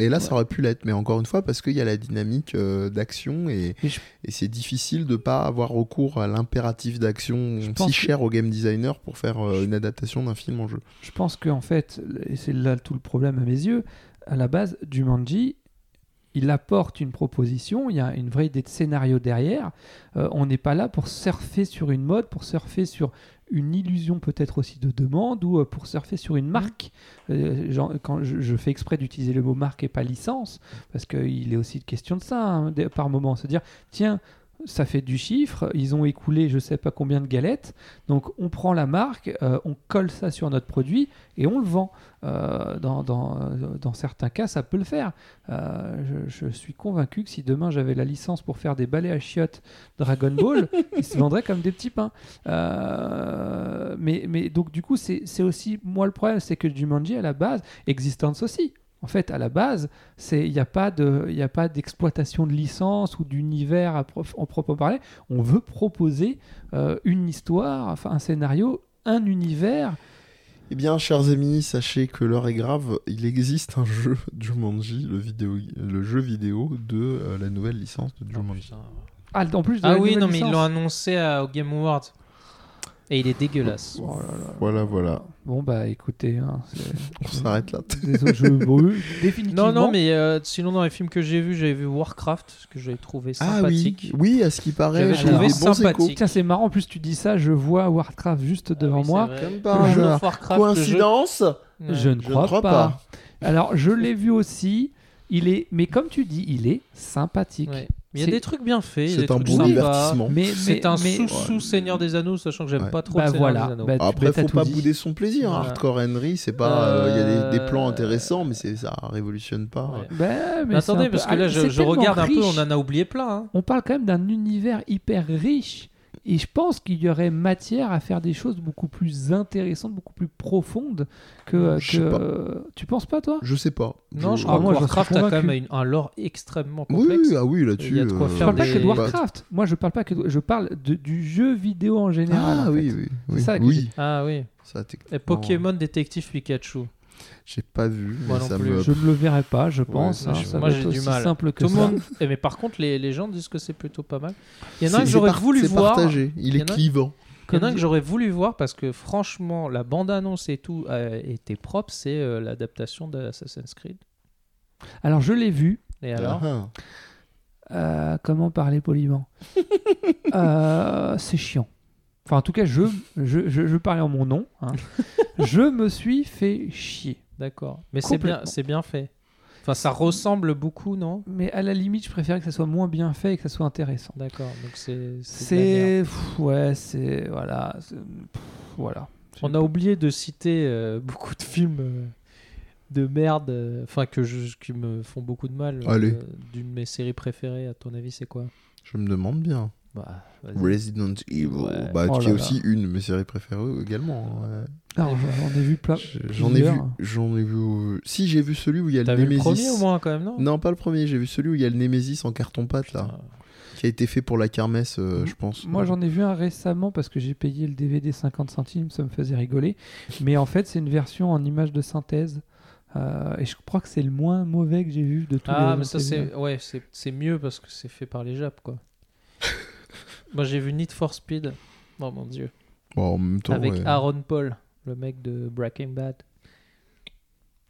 Et là, ça aurait pu l'être, mais encore une fois, parce qu'il y a la dynamique euh, d'action et, Et je- et c'est difficile de pas avoir recours à l'impératif d'action si que- cher au game designer pour faire euh, une adaptation d'un film en jeu. Je pense qu'en fait, et c'est là tout le problème à mes yeux, à la base, Jumanji, il apporte une proposition, il y a une vraie idée de scénario derrière. Euh, on n'est pas là pour surfer sur une mode, pour surfer sur une illusion peut-être aussi de demande ou euh, pour surfer sur une marque. Euh, genre, quand je, je fais exprès d'utiliser le mot marque et pas licence, parce qu'il est aussi question de ça hein, par moment, se dire tiens, ça fait du chiffre, ils ont écoulé je sais pas combien de galettes, donc on prend la marque, euh, on colle ça sur notre produit et on le vend. Euh, dans, dans, euh, dans certains cas, ça peut le faire. Euh, je, je suis convaincu que si demain j'avais la licence pour faire des balais à chiottes Dragon Ball, ils se vendraient comme des petits pains. Mais, mais donc du coup, c'est c'est aussi moi le problème, c'est que Jumanji à la base, Existence aussi. En fait, à la base, c'est il n'y a pas de il y a pas d'exploitation de licence ou d'univers en proprement parler. On veut proposer euh, une histoire, enfin un scénario, un univers. Eh bien, chers amis, sachez que l'heure est grave. Il existe un jeu Jumanji, le, vidéo, le jeu vidéo de euh, la nouvelle licence de Jumanji. Ah, en plus de Ah la oui, non, mais ils l'ont annoncé à- au Game Awards. Et il est dégueulasse. Oh là là. Voilà, voilà. Bon bah écoutez, hein, On s'arrête là. Désolé, je brûle définitivement. Non, non, mais euh, sinon, dans les films que j'ai vus, j'avais vu Warcraft, que j'avais trouvé Ah oui, sympathique. oui, à ce qui paraît, J'avais j'ai trouvé des bons sympathique. échos. Tiens, c'est marrant. En plus, tu dis ça, je vois Warcraft juste devant Ah oui, moi. Comme par hasard. Coïncidence Ouais. Je ne Je crois, ne crois pas. pas. Alors, je l'ai vu aussi. Il est, mais comme tu dis, il est sympathique. Ouais. Mais Il y a des trucs bien faits. C'est des un trucs bon sympas. divertissement. Mais, mais C'est un mais- sous-sous Seigneur des Anneaux, sachant que j'aime Ouais. pas trop Bah le voilà. des Anneaux. Bah, Après, faut pas dit. bouder son plaisir. hein. Voilà. Hardcore Henry, c'est pas. euh, Il y a des, des plans Euh, intéressants, mais ça révolutionne pas. Ouais. Bah, mais Mais c'est attendez, peu- parce que là, Ah, je, c'est je regarde un peu, on en a oublié plein. hein. On parle quand même d'un univers hyper riche. Et je pense qu'il y aurait matière à faire des choses beaucoup plus intéressantes, beaucoup plus profondes que. Je sais que- pas. Tu penses pas, toi? Je sais pas. Non, je crois moi, que Warcraft a quand même une- un lore extrêmement Oui, complexe. oui, ah oui, là-dessus. Euh, Je parle pas des- que de bah, Warcraft. Moi, je parle pas que de... Je parle de- du jeu vidéo en général. Ah en oui, fait. oui. Ça que oui. Ah oui. Ça, Et Pokémon Détective Pikachu. J'ai pas vu, Moi mais non ça plus. me. Je ne le verrai pas, je pense. hein, ça moi, doit j'ai du aussi mal. simple que Tout le ça. monde. Eh, mais par contre, les, les gens disent que c'est plutôt pas mal. Il y en a un que j'aurais par- voulu c'est voir. partagé. Il est clivant. Il y en a un que j'aurais voulu voir parce que franchement, la bande-annonce et tout euh, était propre. C'est euh, l'adaptation d'Assassin's Creed. Alors, je l'ai vu. Et alors? Ah, Euh, comment parler poliment? Euh, C'est chiant. Enfin, en tout cas, je, je, je, je parlais en mon nom. hein. je me suis fait chier. D'accord. Mais c'est bien, c'est bien fait. Enfin, ça ressemble beaucoup, non? Mais à la limite, je préférais que ça soit moins bien fait et que ça soit intéressant. D'accord. Donc c'est. c'est Ouais, c'est. Voilà. pff, Voilà. On a oublié de citer euh, beaucoup de films euh, de merde, euh, enfin que je, qui me font beaucoup de mal. euh, Allez. D'une de mes séries préférées, à ton avis, c'est quoi? Je me demande bien. Bah. Resident Evil. Ouais. Bah, Oh qui là est là. aussi une de mes séries préférées également. ouais. Alors, j'en ai vu plein. Je- J'en ai vu. J'en ai vu. Si, j'ai vu celui où il y a T'as le vu le Nemesis. premier au moins quand même, non? Non, pas le premier. J'ai vu celui où il y a le Nemesis en carton-pâte, là. Putain. Qui a été fait pour la kermesse, euh, je pense. Moi, j'en ai vu un récemment parce que j'ai payé le DVD 50 centimes, ça me faisait rigoler. Mais en fait, c'est une version en image de synthèse. Euh, et je crois que c'est le moins mauvais que j'ai vu de tous les. Ah, mais ça c'est ouais, c'est c'est mieux parce que c'est fait par les Japs quoi. Moi j'ai vu Need for Speed. Oh mon dieu. Bon, en même temps, Avec ouais. Aaron Paul, le mec de Breaking Bad.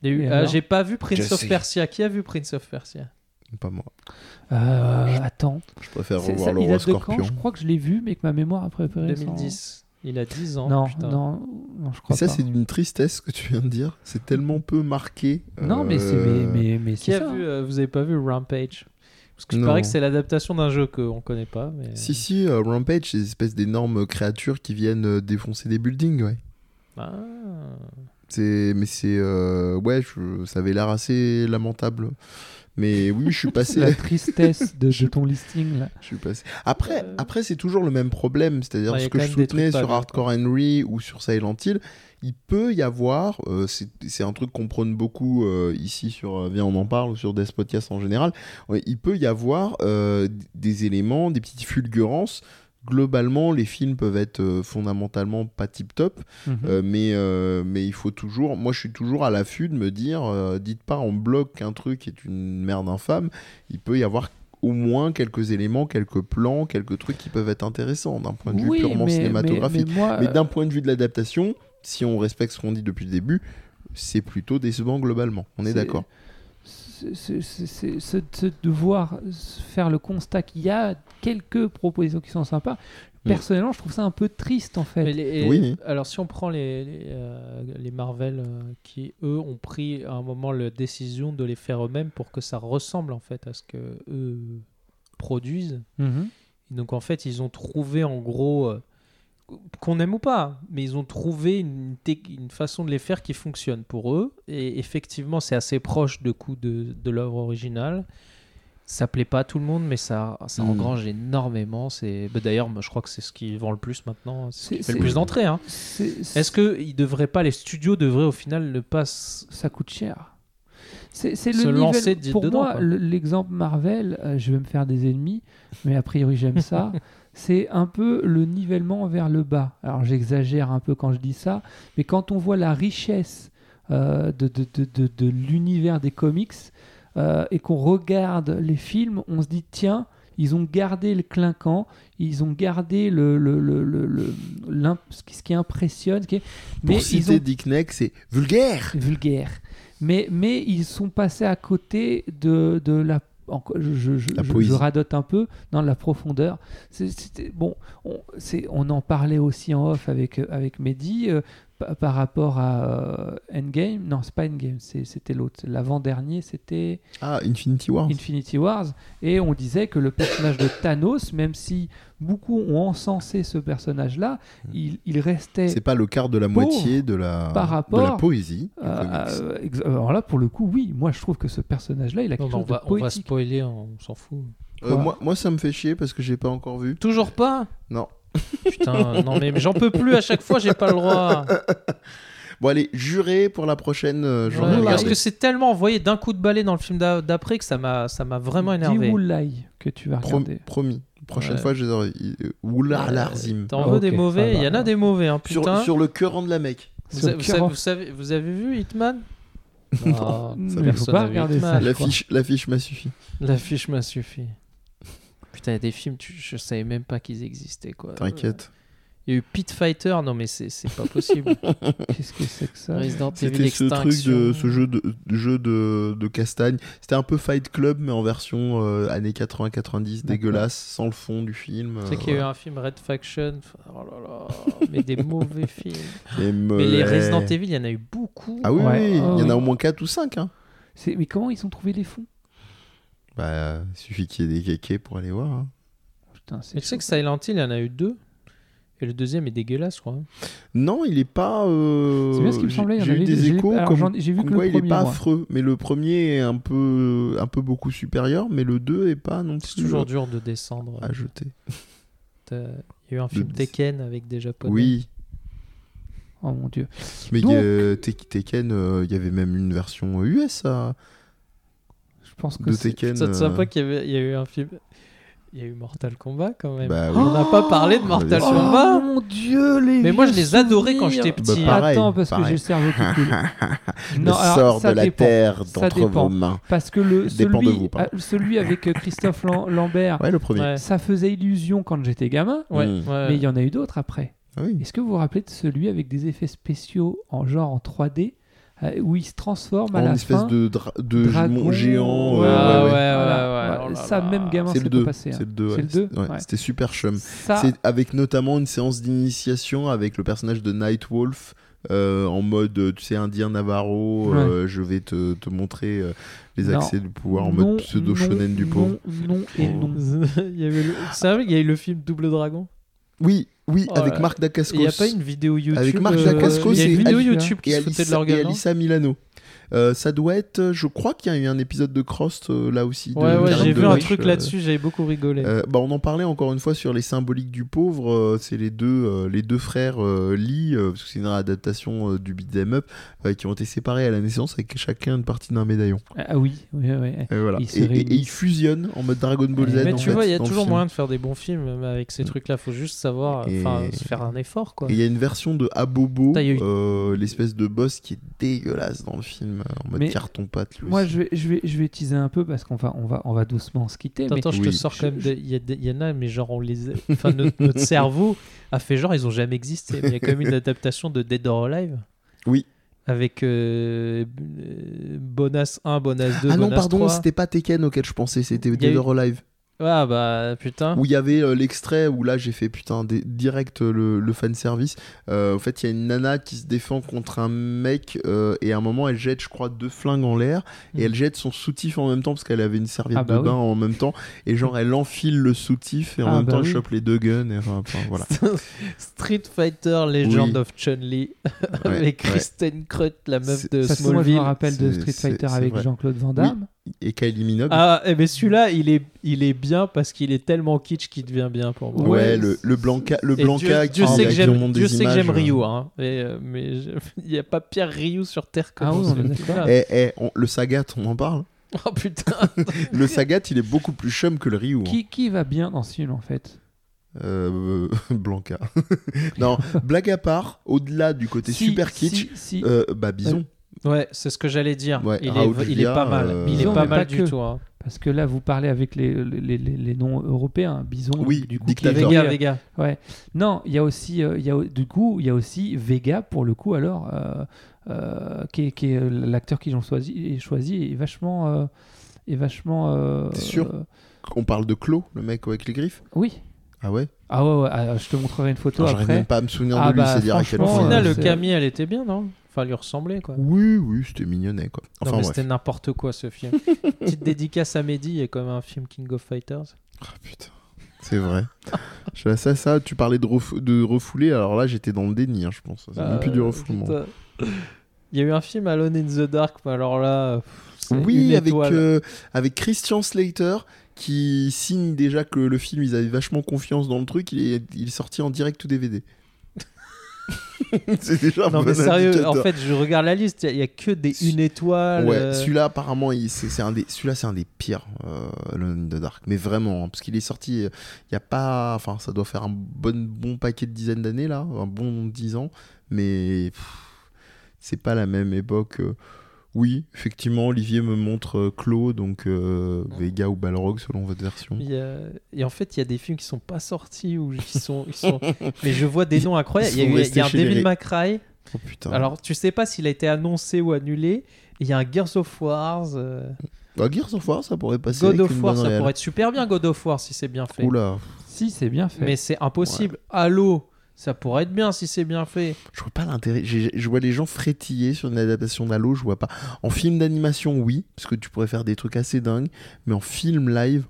Et ah, j'ai pas vu Prince Je of sais. Persia. Qui a vu Prince of Persia? Pas moi. Euh, attends. Je préfère C'est- revoir ça- le il roi date de quand? scorpion. Je crois que je l'ai vu, mais que ma mémoire a préféré. 2010. Il a 10 ans. Non, putain. non, non, je Et crois ça, pas. c'est d'une tristesse que tu viens de dire. C'est tellement peu marqué. Non, mais c'est mais, euh, mais, mais Qui c'est a ça. vu euh, Vous avez pas vu Rampage? Parce que je parais que c'est l'adaptation d'un jeu qu'on connaît pas. Mais... Si, si, euh, Rampage, c'est des espèces d'énormes créatures qui viennent euh, défoncer des buildings, ouais. Ah. Mais c'est, euh, ouais, je- ça avait l'air assez lamentable. Mais oui, je suis passé. La tristesse de, de ton listing là. Je suis passé. Après, Euh. après c'est toujours le même problème. C'est-à-dire Ouais, ce que je soutenais sur Hardcore Henry ou sur Silent Hill, il peut y avoir, euh, c'est un truc qu'on prône beaucoup euh, ici sur euh, Viens on en parle ou sur Death Podcast en général, ouais, il peut y avoir euh, des éléments, des petites fulgurances. Globalement, les films peuvent être fondamentalement pas tip-top, Mhm. euh, mais, mais il faut toujours. Moi, je suis toujours à l'affût de me dire dites pas en bloc qu'un truc est une merde infâme. Il peut y avoir au moins quelques éléments, quelques plans, quelques trucs qui peuvent être intéressants d'un point de vue Oui, purement mais- cinématographique. Mais, mais moi, Mais d'un point de vue de l'adaptation, si on respecte ce qu'on dit depuis le début, c'est plutôt décevant globalement. On est, C'est- d'accord. de devoir faire le constat qu'il y a quelques propositions qui sont sympas. Mm. Personnellement, je trouve ça un peu triste en fait. Mais les- Oui. Alors, si on prend les, les, euh, les Marvel euh, qui, eux, ont pris à un moment la décision de les faire eux-mêmes pour que ça ressemble en fait à ce que eux produisent. Mhm. Et donc, en fait, ils ont trouvé en gros, euh, qu'on aime ou pas, mais ils ont trouvé une, façon de les faire qui fonctionne pour eux. Et effectivement, c'est assez proche de coup de, de l'œuvre originale. Ça plaît pas à tout le monde, mais ça, ça Mm. engrange énormément. C'est bah, d'ailleurs, je crois que c'est ce qui vend le plus maintenant, c'est ce qui C'est- fait le plus d'entrées. Hein. Est-ce que ils devraient pas, les studios devraient au final ne pas ça coûte cher. C'est c'est le Se nivelle- lancer Pour dedans, moi, quoi. le- l'exemple Marvel, euh, je vais me faire des ennemis, mais a priori j'aime ça. c'est un peu le nivellement vers le bas. Alors j'exagère un peu quand je dis ça, mais quand on voit la richesse euh, de, de, de, de- de l'univers des comics euh, et qu'on regarde les films, on se dit tiens, ils ont gardé le clinquant, ils ont gardé le, le, le, le- le- ce qui- ce qui impressionne, ce qui est- Pour mais ils citer ont Dick Neck, c'est vulgaire. vulgaire. Mais, mais ils sont passés à côté de, de la. je, je, je- je- radote un peu dans la profondeur. C'était- bon, on, on en parlait aussi en off avec, euh, avec Mehdi euh, pa- par rapport à euh, Endgame. Non, c'est pas Endgame, c'était l'autre. L'avant-dernier, c'était Ah, Infinity War. Infinity Wars. Et on disait que le personnage de Thanos, même si beaucoup ont encensé ce personnage-là, il, il restait C'est pas le quart de la moitié de la, par de la rapport poésie. euh, euh, alors là, pour le coup, oui, moi je trouve que ce personnage-là, il a Non, quelque mais on, chose de va, on va poétique. spoiler, on s'en fout. Euh, moi, moi, ça me fait chier parce que j'ai pas encore vu. Toujours pas Non. Putain, non mais, mais j'en peux plus à chaque fois, j'ai pas le droit. Bon, allez, juré pour la prochaine euh, Ouais, journée. Parce que c'est tellement envoyé d'un coup de balai dans le film d'a- d'après que ça m'a ça m'a vraiment énervé. Dis Woolai que tu vas regarder. promis. Prochaine Ouais. fois, je les aurai. Oula, Larzim. T'en veux Ok, des mauvais va, Il y en a des mauvais, hein, Sur, putain. sur le cœur de la mec. Vous, a- vous cœur savez, of- vous, savez, vous avez vu Hitman? Non. Ah, Mais ça faut personne pas n'a vu regarder Hitman. ça. l'affiche m'a suffi. L'affiche m'a suffi. Putain, il y a des films, tu- je savais même pas qu'ils existaient. quoi. T'inquiète. Il y a eu Pit Fighter, non mais c'est c'est pas possible. Qu'est-ce que c'est que ça Resident Evil C'était ce truc Extinction. de ce jeu de, de jeu de, de castagne. C'était un peu Fight Club mais en version euh, années 80-90 dégueulasse, sans le fond du film. Tu sais qu'il y a eu un film Red Faction. Oh là là, mais des mauvais films. Mais les. Resident Evil, il y en a eu beaucoup. Ah oui, Ouais. oui, il y en Oh, a oui. au moins 4 ou 5. Hein. Mais comment ils ont trouvé les fonds? Bah, il suffit qu'il y ait des kékés pour aller voir. hein. Putain, tu sais que Silent Hill, il y en a eu deux. Et le deuxième est dégueulasse, crois. Non, il est pas. euh, C'est bien ce qui me j'ai- semblait. il y en J'ai eu avait- des échos alors, comme, vu comme que quoi le il est pas moi. affreux, mais le premier est un peu, un peu beaucoup supérieur, mais le 2 est pas non C'est plus toujours dur de descendre. à jeter. Il y a eu un film De- Tekken avec des japonais. Oui, Oh mon dieu. mais Donc- euh, Tek- Tekken, euh, il y avait même une version US Je pense que de c'est. Tekken. Ça te euh, sympa qu'il y, avait- y a eu un film. Il y a eu Mortal Kombat quand même. Bah oui. On n'a pas parlé de Mortal Oh, Kombat. mon dieu, les Mais moi, je les adorais quand j'étais petit. Bah, pareil, Attends, parce que j'ai le cerveau qui coule. le Non, alors, sort ça de la dépend. terre d'entre vos mains. Parce que le, Dépend de celui, vous, ah, celui avec euh, Christophe Lam- Lambert, Ouais, le premier. Ouais. ça faisait illusion quand j'étais gamin, Ouais, Mm. ouais. mais il y en a eu d'autres après. Ah oui. Est-ce que vous vous rappelez de celui avec des effets spéciaux en genre en 3D euh, où il se transforme à En la espèce fin de, dra- de dragon, géant. ouais, euh, Ah ouais, ouais, ouais. Voilà, ouais, ouais, oh ça là. même gamin C'est c'est le pas 2. passé. hein. C'est le 2. C'est ouais. le deux C'était- ouais, Ouais. C'était super chum. Ça, C'est avec notamment une séance d'initiation avec le personnage de Nightwolf euh, en mode, euh, tu sais, indien Navarro. euh, je vais te, te montrer euh, les Non. accès de pouvoir en non, mode pseudo shonen non, du pauvre. Non, non et non. il y avait le... C'est vrai qu'il y a eu le film Double Dragon. Oui, Oui, Oh avec. Marc Dacascos. Il n'y a pas une vidéo YouTube. Avec Marc euh, Dacascos Il y a et une vidéo YouTube qui et se foutait de Alissa, leur et Alissa Milano. Euh, ça doit être, je crois qu'il y a eu un épisode de Crost euh, là aussi. de Ouais, ouais, j'ai vu un truc euh, là-dessus, j'avais beaucoup rigolé. Euh, bah, on en parlait encore une fois sur les symboliques du pauvre. euh, c'est les deux, euh, les deux frères euh, Lee, euh, parce que c'est une adaptation euh, du beat 'em up, euh, qui ont été séparés à la naissance avec chacun une partie d'un médaillon. Ah oui, oui, oui. Et, voilà. Ils se et, et- et réunissent. ils fusionnent en mode Dragon Ball Z. Mais en tu fait, vois, il y a toujours moyen de faire des bons films avec ces trucs-là. Faut juste savoir, se faire un effort, quoi. Il y a une version de Abobo, eu- euh, l'espèce de boss qui est dégueulasse dans le film, euh, en mode Mais carton pâte. lui Moi, je vais, je vais, je vais teaser un peu parce qu'on va, on va, on va doucement se quitter. Attends, mais attends, je te sors quand même. Il y, en a, mais genre, on les. Enfin, notre, notre cerveau a fait genre, ils ont jamais existé. Mais il y a quand même une adaptation de Dead or Alive. Oui. Avec euh, euh, Bonas 1, Bonas 2, Ah non, Bonas pardon, 3. c'était pas Tekken auquel je pensais, c'était Dead or Alive. Ah bah putain. Où il y avait euh, l'extrait où là j'ai fait putain des- direct euh, le, le fan service. Euh, en fait, il y a une nana qui se défend contre un mec euh, et à un moment elle jette, je crois, deux flingues en l'air et elle jette son soutif en même temps parce qu'elle avait une serviette Ah bah de oui. bain en même temps et genre elle enfile le soutif et en Ah même bah temps elle oui. chope les deux guns et enfin, enfin, voilà. Street Fighter Legend Oui. of Chun-Li Ouais, avec ouais. Kristen Krut, la meuf de que moi, je me Smallville. rappelle de Street Fighter avec. Jean-Claude Van Damme. Et Kylie Minogue. Ah, eh ben celui-là, il est, il est bien parce qu'il est tellement kitsch qu'il devient bien pour moi. ouais, ouais, le, le Blanca, le Blanca Dieu, Dieu qui, sait que j'aime, Dieu sait que j'aime. Ryu, hein. Mais, euh, mais je- il n'y a pas pire Ryu sur Terre que Ah on. Eh, eh, on- le Sagat, on en parle? Oh putain. Le Sagat, il est beaucoup plus chum que le Ryu. hein. Qui, qui va bien dans ce film en fait? Euh, Blanca. non, blague à part, au-delà du côté Si, super kitsch, si, si. euh, bah Bison. Ouais, c'est ce que j'allais dire. Ouais, il, est, il est Julia, pas mal. euh, Il est pas mal pas du que. tout. hein. Parce que là, vous parlez avec les, les, les- les noms européens. Bison, Oui, du coup. Vega, Vega. Ouais. Non, il y a aussi, euh, il y a, du coup, il y a aussi Vega pour le coup alors, euh, euh, qui est, qui est, l'acteur qu'ils ont choisi, est choisi est vachement, euh, est vachement. euh, T'es sûr euh, On parle de Clo, le mec avec les griffes? Oui. Ah ouais? Ah ouais, ouais, ah, je te montrerai une photo J'arrive même pas à me souvenir Ah de lui, bah, c'est dire à quel franchement, Au point. final, le Camille, elle était bien, non? Enfin, lui ressemblait, quoi. Oui, oui, c'était mignonnet quoi. non, Enfin mais c'était n'importe quoi ce film. Petite dédicace à Mehdi, il y a comme un film King of Fighters. Ah, putain, c'est vrai. Je- ça, ça, tu parlais de, refou- de refouler, alors là j'étais dans le déni, hein, je pense. C'est même plus du Euh, refoulement. putain. Il y a eu un film Alone in the Dark, mais alors là. pff, Oui, une avec, euh, avec Christian Slater qui signe déjà que le film, ils avaient vachement confiance dans le truc, il est, il est sorti en direct ou DVD. c'est déjà un Non, bon mais sérieux, indicateur. en fait, je regarde la liste, il y, a que des une étoile. Ouais, euh, celui-là apparemment, il- c'est c'est un des, celui-là c'est un des pires, euh, Alone in the Dark, mais vraiment, hein, parce qu'il est sorti, euh, il y a pas, enfin, ça doit faire un bon bon paquet de dizaines d'années là, un bon 10 ans, mais pff, c'est pas la même époque. euh. Oui, effectivement, Olivier me montre euh, Claude, donc euh, Vega ou Balrog selon votre version. il y a- Et en fait, il y a des films qui sont pas sortis ou qui sont, ils sont... Mais je vois des noms incroyables. Ils Il y a, sont eu- il y restés a un chez les Devil ré- May Cry. Oh putain. Alors, tu sais pas s'il a été annoncé ou annulé. Il y a un Gears of War. euh, Bah, Gears of War, ça pourrait passer. God avec of une War, bonne ça réelle. pourrait être super bien, God of War, si c'est bien fait. Oula, Si, c'est bien fait. Mais c'est impossible. Halo, ça pourrait être bien si c'est bien fait. je vois pas l'intérêt. Je vois les gens frétiller sur une adaptation d'Halo, je vois pas. En film d'animation, oui, parce que tu pourrais faire des trucs assez dingues, mais en film live.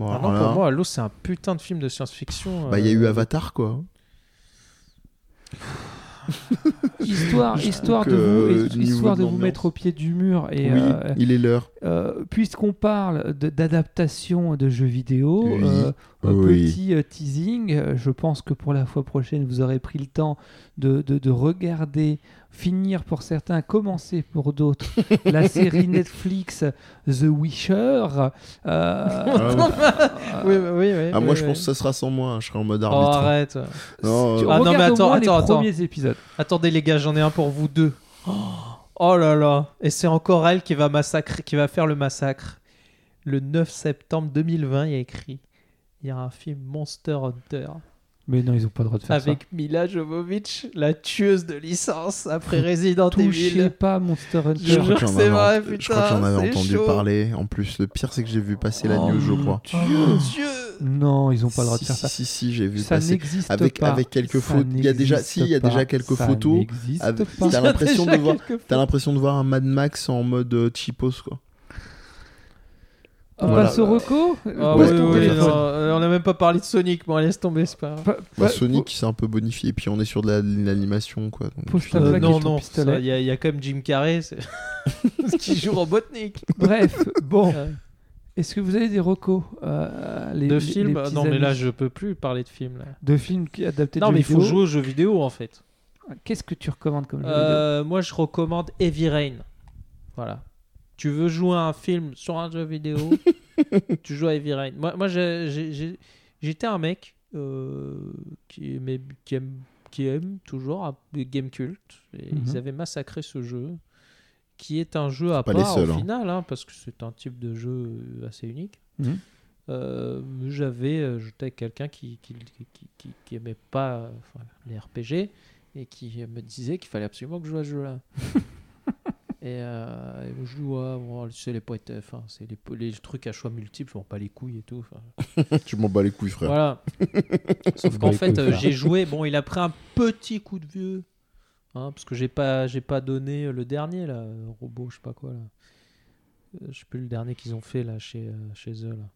Ah alors non, pour moi, Halo, c'est un putain de film de science-fiction. bah, il y a eu euh, Avatar, quoi. histoire, histoire trouve de vous, euh, histoire de vous mettre au pied du mur et oui, euh, il est l'heure. euh, puisqu'on parle d'adaptation de, jeux vidéo, Oui. euh, un Oui. petit euh, teasing. euh, Je pense que pour la fois prochaine, vous aurez pris le temps de- de regarder, finir pour certains, commencer pour d'autres, la série Netflix The Wisher. Euh, Oui, oui, oui. Ah, oui, moi, je pense que ça sera sans moi, hein, je serai en mode Oh, arbitre. arrête. Non, tu- euh, Ah, non, mais attends, attends, les attends. premiers épisodes. Attendez les gars, j'en ai un pour vous deux. Oh, oh là là. Et c'est encore elle qui va massacrer, qui va faire le massacre. Le 9 septembre 2020, il y a écrit. Il y a un film Monster Hunter Mais non, ils ont pas le droit de faire avec Mila Jovovich, la tueuse de licence après Resident ça. Touchez Evil. pas Monster Hunter. Je je crois que c'est avais vrai, Je crois que j'en avais entendu chaud. parler. En plus, le pire, c'est que j'ai vu passer la Oh, news, je crois. Dieu. Dieu. Non, ils ont pas le droit de faire ça. si, si, j'ai vu Ça passer. n'existe Avec- pas. avec quelques Ça fautes. Il y a déjà- si, il y a déjà quelques Ça photos n'existe avec- pas. T'as l'impression de voir- T'as l'impression de voir un Mad Max en mode euh, cheapos, quoi. On Voilà. passe au reco Ah Ouais, oui, non, euh, on n'a même pas parlé de Sonic. Bon, laisse tomber, c'est pas Bah, ouais, Sonic s'est un peu bonifié, et puis on est sur de la- l'animation, quoi. donc, euh, non, non, il y, a- il y a quand même Jim Carrey c'est- qui joue Robotnik. Bref, bon. Euh, Est-ce que vous avez des recos euh, les- de films les bah, Non, mais là, je peux plus parler de films. Là. De films qui adaptés Non, mais il faut vidéo. jouer aux jeux vidéo en fait. Qu'est-ce que tu recommandes comme jeu Euh, moi, je recommande Heavy Rain. Voilà. Tu veux jouer à un film sur un jeu vidéo, tu joues à Heavy Rain. Moi, j'étais un mec euh, qui, aimait, qui, aime, qui aime toujours un game culte. Et Mhm. Ils avaient massacré ce jeu, qui est un jeu à pas part seuls, au hein. final, hein, parce que c'est un type de jeu assez unique. Mhm. Euh, j'avais euh, j'étais avec quelqu'un qui qui, qui, qui- qui- qui aimait pas euh, enfin, les RPG et qui me disait qu'il fallait absolument que je joue à ce jeu-là. et, euh, et ouais, bon, c'est les poètes, enfin c'est les, les trucs à choix multiples, je m'en bats les couilles et tout. Tu m'en bats les couilles, frère. voilà. Sauf qu'en fait, euh, j'ai joué. Bon, il a pris un petit coup de vieux. hein, parce que j'ai pas, j'ai pas donné le dernier, là. Robot, je sais pas quoi, là. Euh, je sais plus le dernier qu'ils ont fait, là, chez, euh, chez eux, là.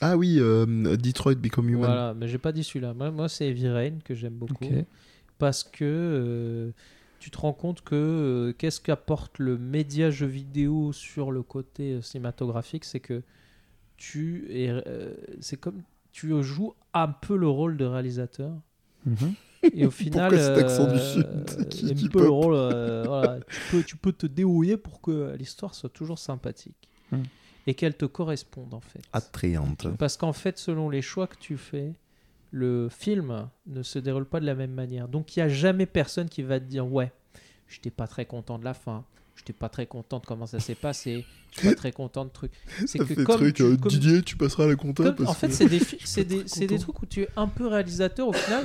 Ah oui, euh, Detroit Become Human. Voilà, mais j'ai pas dit celui-là. Moi, moi c'est Heavy Rain que j'aime beaucoup. Parce que euh, tu te rends compte que euh, qu'est-ce qu'apporte le média jeu vidéo sur le côté euh, cinématographique C'est que tu es. euh, c'est comme. Tu joues un peu le rôle de réalisateur. Mhm. Et au final, Pourquoi cet accent du Sud qui- un qui peu le pop rôle, voilà, tu, peux, tu peux te débrouiller pour que l'histoire soit toujours sympathique Mm. et qu'elle te corresponde en fait. Attrayante. Parce qu'en fait, selon les choix que tu fais, le film ne se déroule pas de la même manière. Donc il n'y a jamais personne qui va te dire ouais, j'étais pas très content de la fin, j'étais pas très content de comment ça s'est passé, je suis pas très content de truc. C'est Ça que fait comme, truc, tu- euh, comme- Didier, tu passeras à la compta. comme- en fait, c'est des, des, des trucs où tu es un peu réalisateur au final.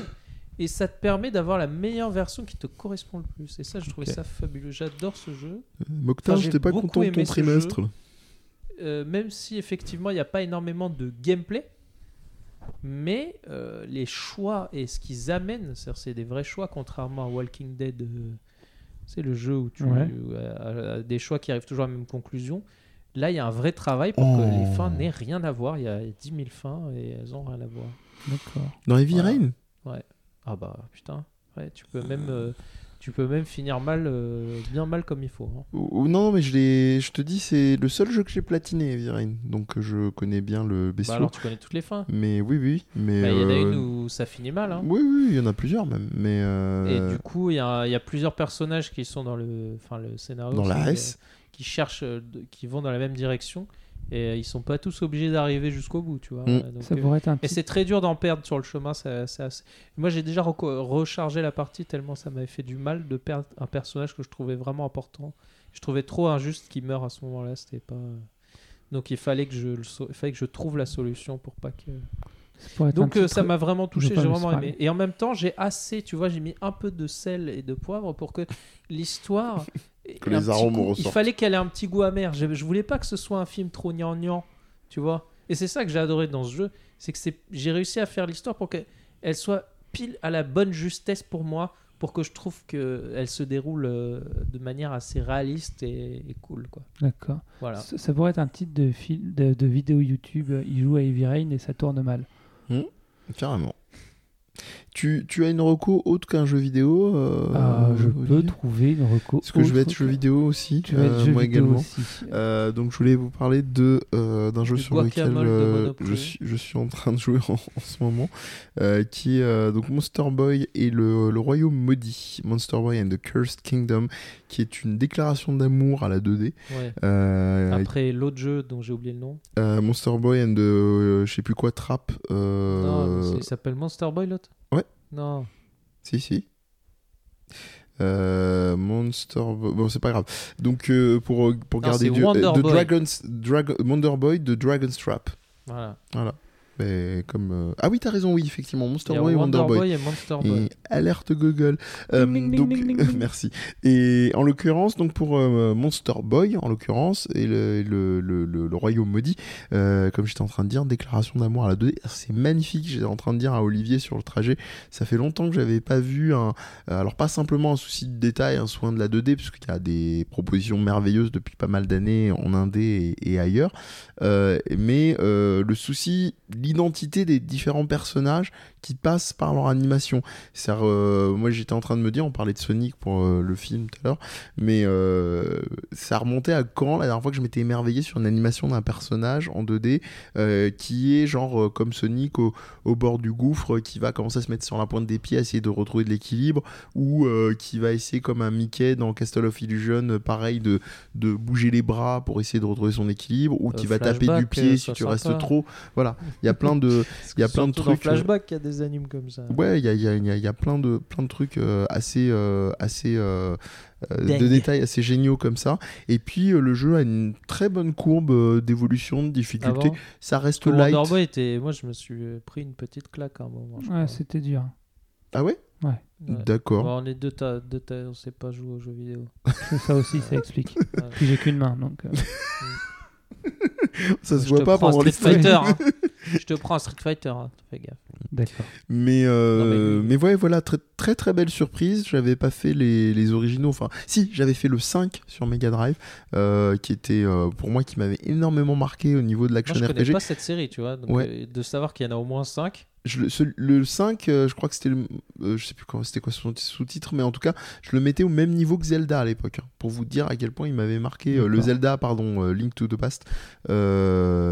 Et ça te permet d'avoir la meilleure version qui te correspond le plus. Et ça, je trouvais ça fabuleux. J'adore ce jeu. Mokhtar, Enfin, j'étais pas content de ton trimestre. Euh, même si effectivement il n'y a pas énormément de gameplay, mais euh, les choix et ce qu'ils amènent, c'est des vrais choix, contrairement à Walking Dead, euh, c'est le jeu où tu Ouais. où, euh, des choix qui arrivent toujours à la même conclusion. Là, il y a un vrai travail pour que Oh. les fins n'aient rien à voir. Il y a 10 000 fins et elles ont rien à voir. D'accord. Dans Heavy Voilà. Rain? Ah bah putain, ouais, tu peux même, euh, tu peux même finir mal, euh, bien mal comme il faut. hein. Ou- ou Non, mais je, je te dis, c'est le seul jeu que j'ai platiné, Rain. Donc euh, je connais bien le Bah bestiau. alors tu connais toutes les fins. Mais oui, oui. Mais Bah, Il y en a euh, une où ça finit mal. Hein. Oui, oui, il y en a plusieurs même. Mais euh, Et du coup, il y, a- il y a plusieurs personnages qui sont dans le, enfin, le scénario. dans la S, euh, qui cherchent, euh, qui vont dans la même direction. Et euh, ils sont pas tous obligés d'arriver jusqu'au bout, tu vois. Mm. Donc, Ça euh, pourrait être un et c'est très dur d'en perdre sur le chemin. ça- assez- Moi, j'ai déjà rechargé la partie tellement ça m'avait fait du mal de perdre un personnage que je trouvais vraiment important. Je trouvais trop injuste qu'il meure à ce moment-là. C'était pas. Donc il fallait que je, le so- il fallait que je trouve la solution pour pas que. ça Donc euh, ça m'a vraiment touché, j'ai me vraiment aimé. Et en même temps, j'ai assez, tu vois, j'ai mis un peu de sel et de poivre pour que l'histoire. Ait Que un les petit arômes goût- Il fallait qu'elle ait un petit goût amer. Je, je voulais pas que ce soit un film trop gnangnan, tu vois. Et c'est ça que j'ai adoré dans ce jeu, c'est que c'est, j'ai réussi à faire l'histoire pour qu'elle soit pile à la bonne justesse pour moi, pour que je trouve qu'elle se déroule euh, de manière assez réaliste et, et cool, quoi. D'accord. Voilà. Ça, ça pourrait être un titre de, fil... de, de vidéo YouTube. euh, Il joue à Heavy Rain et ça tourne mal. carrément. Tu, tu as une reco autre qu'un jeu vidéo euh, Ah, je peux trouver une reco. Parce que je vais être jeu vidéo aussi, Tu vas être euh, jeu moi vidéo également. aussi. Euh, donc je voulais vous parler de euh, d'un jeu Du sur lequel euh, je suis je suis en train de jouer en, en ce moment, euh, qui est euh, donc Monster Boy et le, le royaume maudit, Monster Boy and the Cursed Kingdom, qui est une déclaration d'amour à la 2D. Ouais. Euh, Après l'autre jeu dont j'ai oublié le nom. euh, Monster Boy and the euh, je sais plus quoi Trap. euh, Non, il s'appelle Monster Boy l'autre? Ouais. Non. Si, si. Euh, Monster Boy. Bon, c'est pas grave. Donc, euh, pour, pour Non, garder du. Wonder euh, The Boy. Dragon's, Dragon, Wonder Boy de Dragon's Trap. Voilà. Voilà. Mais comme euh, ah oui, t'as raison, oui, effectivement, Monster Boy et Wonder Wonder Boy. Boy et Monster Boy. Et alerte Google. Euh, Ding, ding, donc, ding, ding, ding. merci. Et en l'occurrence, donc pour euh, Monster Boy, en l'occurrence, et le, le, le, le- royaume maudit, comme j'étais en train de dire, déclaration d'amour à la 2D, c'est magnifique. J'étais en train de dire à Olivier sur le trajet, ça fait longtemps que j'avais pas vu un, alors pas simplement un souci de détail, un soin de la 2D, puisqu'il y a des propositions merveilleuses depuis pas mal d'années en Indé et, et ailleurs, mais le souci, l'identité des différents personnages qui passent par leur animation. C'est moi j'étais en train de me dire, on parlait de Sonic pour euh, le film tout à l'heure, mais euh, ça remontait à quand la dernière fois que je m'étais émerveillé sur une animation d'un personnage en 2D euh, qui est genre euh, comme Sonic au, au bord du gouffre, qui va commencer à se mettre sur la pointe des pieds, à essayer de retrouver de l'équilibre, ou euh, qui va essayer comme un Mickey dans Castle of Illusion, euh, pareil de, de bouger les bras pour essayer de retrouver son équilibre, ou Euh, qui va taper du pied euh, si tu restes trop. Voilà, il y a plein de il y a plein de trucs, euh, Flashback, il y a des animes comme ça. Ouais, il y a, il y a- il y a- il y a plein de, plein de trucs euh, assez, euh, assez de détails assez géniaux comme ça. Et puis euh, le jeu a une très bonne courbe euh, d'évolution, de difficulté. Avant, ça reste light. Wonder Boy était... Moi, je me suis pris une petite claque à un moment. Ouais, c'était dur. Ah ouais, Ouais. D'accord. Bon, on est deux tas, deux tas, on sait pas jouer aux jeux vidéo. Ça aussi, ça explique. Ouais. Puis j'ai qu'une main, donc. euh, Ça se Je voit te pas prends un pendant les Street Fighter. hein. Je te prends un Street Fighter, hein, fais gaffe. D'accord. Mais, euh, Non, mais, mais- ouais, voilà, très, très très belle surprise. J'avais pas fait les, les originaux. Enfin, si, j'avais fait le 5 sur Mega Drive, euh, qui était euh, pour moi qui m'avait énormément marqué au niveau de l'action je connais RPG. pas cette série, tu vois. Donc, Ouais. euh, de savoir qu'il y en a au moins 5. Je le, ce- le 5, euh, je crois que c'était le. euh, je sais plus comment c'était quoi son sous-titre, mais en tout cas, je le mettais au même niveau que Zelda à l'époque. hein, pour vous dire à quel point il m'avait marqué. euh, le. Zelda, pardon, euh, Link to the Past.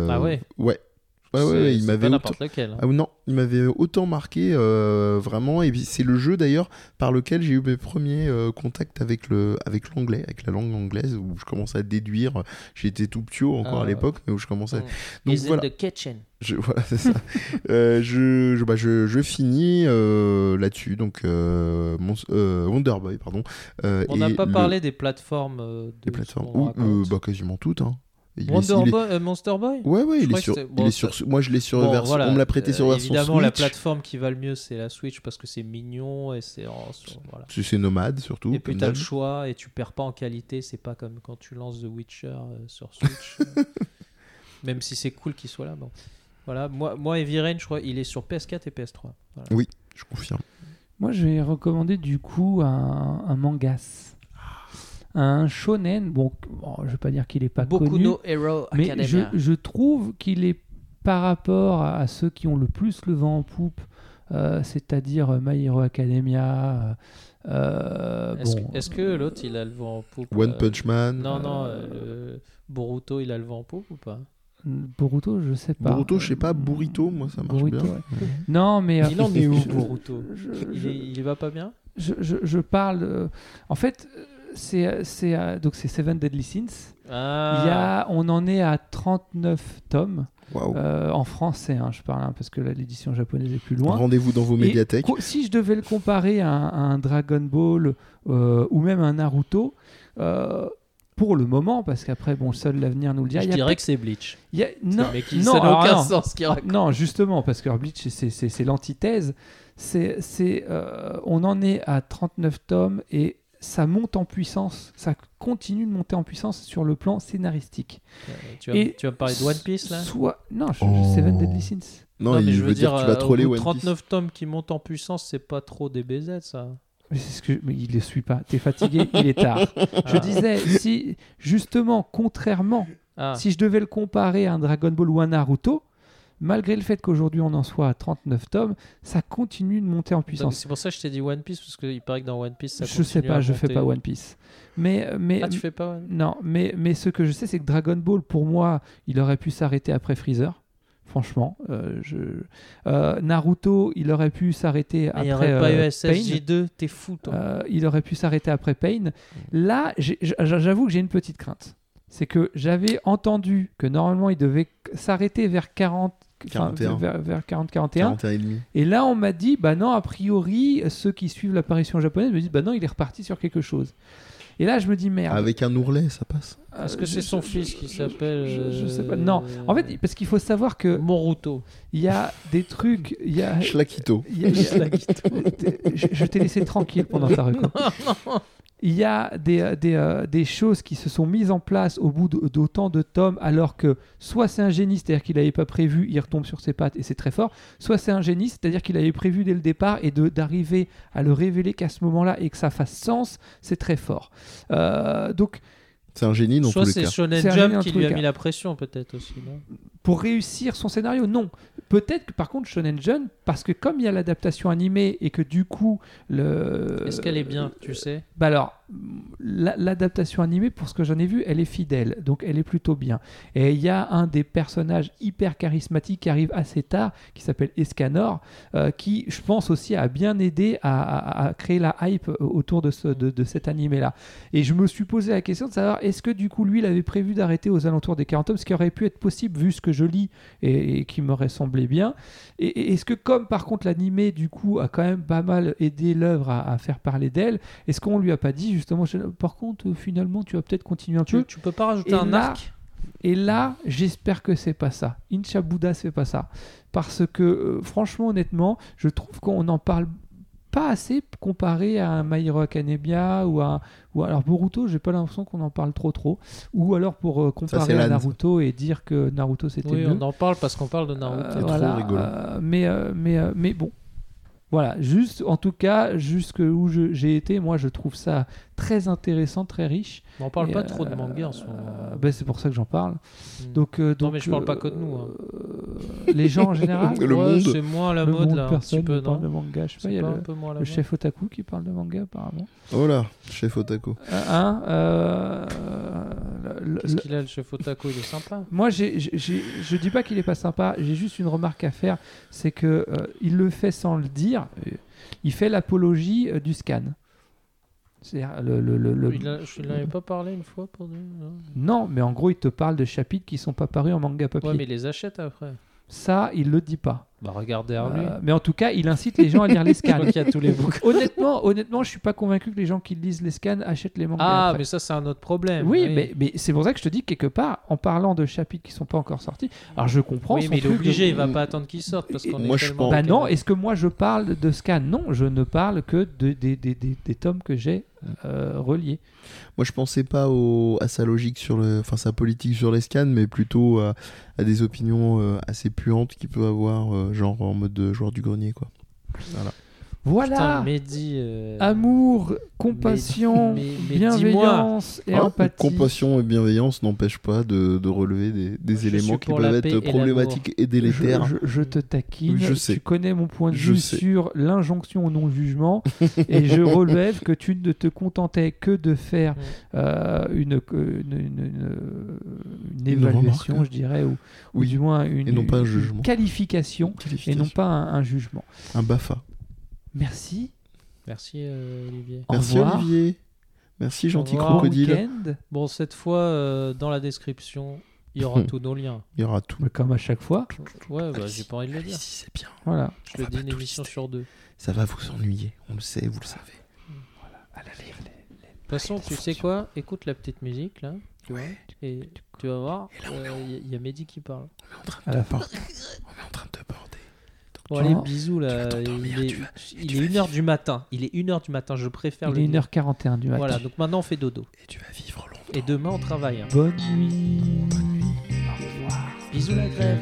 Ah ouais Ouais. Ouais, ouais, ouais, il m'avait pas autant- n'importe lequel. hein. Ah non, il m'avait autant marqué euh, vraiment et c'est le jeu d'ailleurs par lequel j'ai eu mes premiers euh, contacts avec le avec l'anglais, avec la langue anglaise où je commençais à déduire. J'étais tout ptio encore Ah. à l'époque, mais où je commençais. Mm. Donc in voilà. the kitchen. Je, voilà, c'est ça. Euh, je, je, bah, je, je finis là-dessus, donc mon- Wonder Boy, pardon. On n'a pas le- parlé des plateformes. de des plateformes. Ou, bah, quasiment toutes. Hein. Il est- Wonder il est- Boy, euh, Monster Boy Ouais, ouais, Je il est sur. il est sur moi, je l'ai sur Bon, version. voilà. On me l'a prêté sur Euh, version Évidemment, la Switch. plateforme qui va le mieux, c'est la Switch parce que c'est mignon et c'est voilà. C'est c'est nomade surtout. Et puis t'as le choix et tu perds pas en qualité. C'est pas comme quand tu lances The Witcher euh, sur Switch. euh, même si c'est cool qu'il soit là. Bon. Voilà, moi, moi Heavy Rain, je crois, il est sur PS4 et PS3. Voilà. Je confirme. Moi, je vais recommander du coup un, un mangas. Un shonen. Bon, bon, je vais pas dire qu'il est pas Beaucoup connu, no Hero mais je, Academia. je trouve qu'il est par rapport à, ceux qui ont le plus le vent en poupe, euh, c'est-à-dire My Hero Academia. euh, Est-ce bon, que, est-ce que l'autre il a le vent en poupe One euh, Punch Man. Non, non, Euh, euh, Boruto il a le vent en poupe ou pas? Boruto, je sais pas. Boruto, je sais pas, Burrito, moi ça marche Burrito, bien. ouais. Non, mais euh, Il en est où je- Boruto? je- il, je- il va pas bien? Je, je- je parle. euh, en fait, euh, c'est c'est euh, donc c'est Seven Deadly Sins. ah. Il y a, on en est à 39 tomes euh, en français. hein, je parle hein, parce que là, l'édition japonaise est plus loin. Rendez-vous dans vos médiathèques. si je devais le comparer à un, à un Dragon Ball euh, ou même un Naruto. euh, pour le moment, parce qu'après, bon, seul l'avenir nous le dira. Je il y a dirais que c'est Bleach. il y a- non, mais qui, non, ça n'a alors aucun non. sens ce qu'il raconte. Non, justement, parce que Bleach, c'est- c'est c'est l'antithèse. C'est, c'est, euh, on en est à 39 tomes et ça monte en puissance, ça continue de monter en puissance sur le plan scénaristique. Euh, Tu vas, Et tu vas me parler de One Piece là Soit, non, je, Oh. Seven Deadly Sins. Non, mais il je veux dire, dire, tu vas euh, troller One de Piece. 39 tomes qui montent en puissance, c'est pas trop des BZ ça. Mais c'est ce que, mais il ne suit pas. T'es fatigué, il est tard. Je Ah. disais, si justement, contrairement, Ah. si je devais le comparer à un Dragon Ball ou un Naruto, malgré le fait qu'aujourd'hui on en soit à 39 tomes, ça continue de monter en puissance. C'est pour ça que je t'ai dit One Piece parce qu'il paraît que dans One Piece ça Je sais pas, je fais monter. pas One Piece. Mais, mais Ah tu fais pas One non, mais, mais ce que je sais, c'est que Dragon Ball, pour moi, il aurait pu s'arrêter après Freezer. Franchement, euh, je... euh, Naruto, il aurait pu s'arrêter Il après aurait pas eu euh, Pain. SSJ2, t'es fou toi. Euh, il aurait pu s'arrêter après Pain. Là, j'ai- j'- j'avoue que j'ai une petite crainte. C'est que j'avais entendu que normalement il devait s'arrêter vers 40, enfin, 41. vers, vers 40-41. 41 et demi. Et là, on m'a dit, bah non, a priori, ceux qui suivent l'apparition japonaise me disent, bah non, il est reparti sur quelque chose. Et là, je me dis, merde. Avec un ourlet, ça passe. Est-ce que c'est son je- fils qui s'appelle je, je sais pas. euh, Non, en fait, parce qu'il faut savoir que Moruto. il y a des trucs, il y a, Schlakito. il y a- il y a- je, t'ai laissé tranquille pendant ta reco. Il y a des, des, euh, des choses qui se sont mises en place au bout d'autant de tomes, alors que soit c'est un génie, c'est-à-dire qu'il n'avait pas prévu, il retombe sur ses pattes et c'est très fort, soit c'est un génie, c'est-à-dire qu'il avait prévu dès le départ et d'arriver à le révéler qu'à ce moment-là et que ça fasse sens, c'est très fort. Euh, donc, C'est un génie dans Soit tous les c'est cas. Shonen Jump qui lui a cas. mis la pression, peut-être aussi. Non? Pour réussir son scénario, non. Peut-être que par contre Shonen Jump, parce que comme il y a l'adaptation animée et que du coup le. Est-ce qu'elle est bien, tu sais? Bah alors, la- l'adaptation animée, pour ce que j'en ai vu, elle est fidèle, donc elle est plutôt bien. Et il y a un des personnages hyper charismatiques qui arrive assez tard, qui s'appelle Escanor, euh, qui, je pense aussi, a bien aidé à, à- à créer la hype autour de, ce, de, de cet animé-là. Et je me suis posé la question de savoir, est-ce que du coup, lui, il avait prévu d'arrêter aux alentours des 40 tomes, ce qui aurait pu être possible vu ce que je lis et, et qui m'aurait semblé bien. Et, et est-ce que comme par contre l'animé, du coup, a quand même pas mal aidé l'œuvre à, à faire parler d'elle, est-ce qu'on lui a pas dit justement, je- par contre, finalement, tu vas peut-être continuer un peu tu, tu peux pas rajouter Et un là- arc et là, j'espère que c'est pas ça. Incha Buddha, c'est pas ça. Parce que, euh, franchement, honnêtement, je trouve qu'on n'en parle pas assez comparé à un My Hero Academia ou à ou alors Boruto, j'ai pas l'impression qu'on en parle trop trop ou alors pour euh, comparer à. Naruto et dire que Naruto c'était Oui, mieux. on en parle parce qu'on parle de Naruto. Euh, C'est trop rigolo. euh, mais, euh, mais, euh, mais bon. Voilà, juste, en tout cas, jusque où je- j'ai été, moi, je trouve ça très intéressant, très riche. on parle Et, pas trop de euh, manga en ce moment. euh, ben, c'est pour ça que j'en parle. Hmm. Donc, euh, donc, mais je parle pas euh, que de nous, hein. euh, les gens en général. Le Ouais, monde. C'est moins la le mode monde, là, personne peu, ne parle de non manga. Je sais pas, il y a le, chef Otaku qui parle de manga, apparemment. Oh là, chef Otako. Euh, hein, euh, Qu'est-ce qu'il a le chef Otaku? Il est sympa. Moi, j'ai, je dis pas qu'il est pas sympa. J'ai juste une remarque à faire, c'est que euh, il le fait sans le dire. Euh, Il fait l'apologie euh, du scan. Le, le- le- Il a- je n'en avais pas parlé une fois pour Non, mais en gros, il te parle de chapitres qui sont pas parus en manga papier. Ouais, mais il les achète après. Ça, il le dit pas. Bah, regardez. Euh, mais en tout cas, il incite les gens à lire les scans. qu'il y a tous les bouquins. honnêtement, honnêtement, je suis pas convaincu que les gens qui lisent les scans achètent les mangas. Ah, après. mais ça, c'est un autre problème. Oui, mais, mais c'est pour ça que je te dis quelque part, en parlant de chapitres qui sont pas encore sortis. Alors je comprends. Oui, son mais il est truc de- obligé, il va pas attendre qu'ils sortent parce qu'on moi, est je pense- Bah non, est-ce que moi je parle de scans? Non, je ne parle que de, des- des- des- des tomes que j'ai euh, reliés. Moi, je pensais pas au, à sa logique sur le, enfin sa politique sur les scans, mais plutôt à, à des opinions euh, assez puantes qu'il peut avoir, euh, genre en mode de joueur du grenier, quoi. Voilà Putain, Mehdi. euh, Amour, compassion, mais- mais bienveillance et Ah, empathie. compassion et bienveillance n'empêchent pas de, de relever des, éléments qui peuvent être problématiques et délétères. Je, je- je te taquine. Je sais. Tu connais mon point de Je vue sais. sur l'injonction au non-jugement et je relève que tu ne te contentais que de faire euh, une, une, une- une- une Une évaluation, remarque. je dirais, ou, du moins une, Et non pas un une jugement. qualification et non pas un, un jugement. un BAFA. Merci. Merci, euh, Olivier. Au Merci revoir. Olivier. Merci gentil revoir. Crocodile. week-end. Bon, cette fois, euh, dans la description, il y aura tous nos liens. Il y aura tout. Mais Comme à chaque fois. Ouais, bah, j'ai pas envie de le dire. Si c'est bien. Voilà. Je le dis une émission lister. sur deux. De Ça va vous ennuyer. On le sait, vous le savez. toute façon, tu sais quoi? Écoute la petite musique là. Tu vois Et tu vas voir, il y, a Mehdi qui parle. On est en train de te border. On est en train de te border. Bon, allez, bisous là. tu vas t'endormir, Il est, tu vas- il tu est vas 1h du matin. Il est 1h du matin. Je préfère Il le est dire. 1h41 du matin. Voilà, donc maintenant on fait dodo. Et tu vas vivre longtemps. Et demain on travaille. hein. Bonne nuit. Bisous la grève.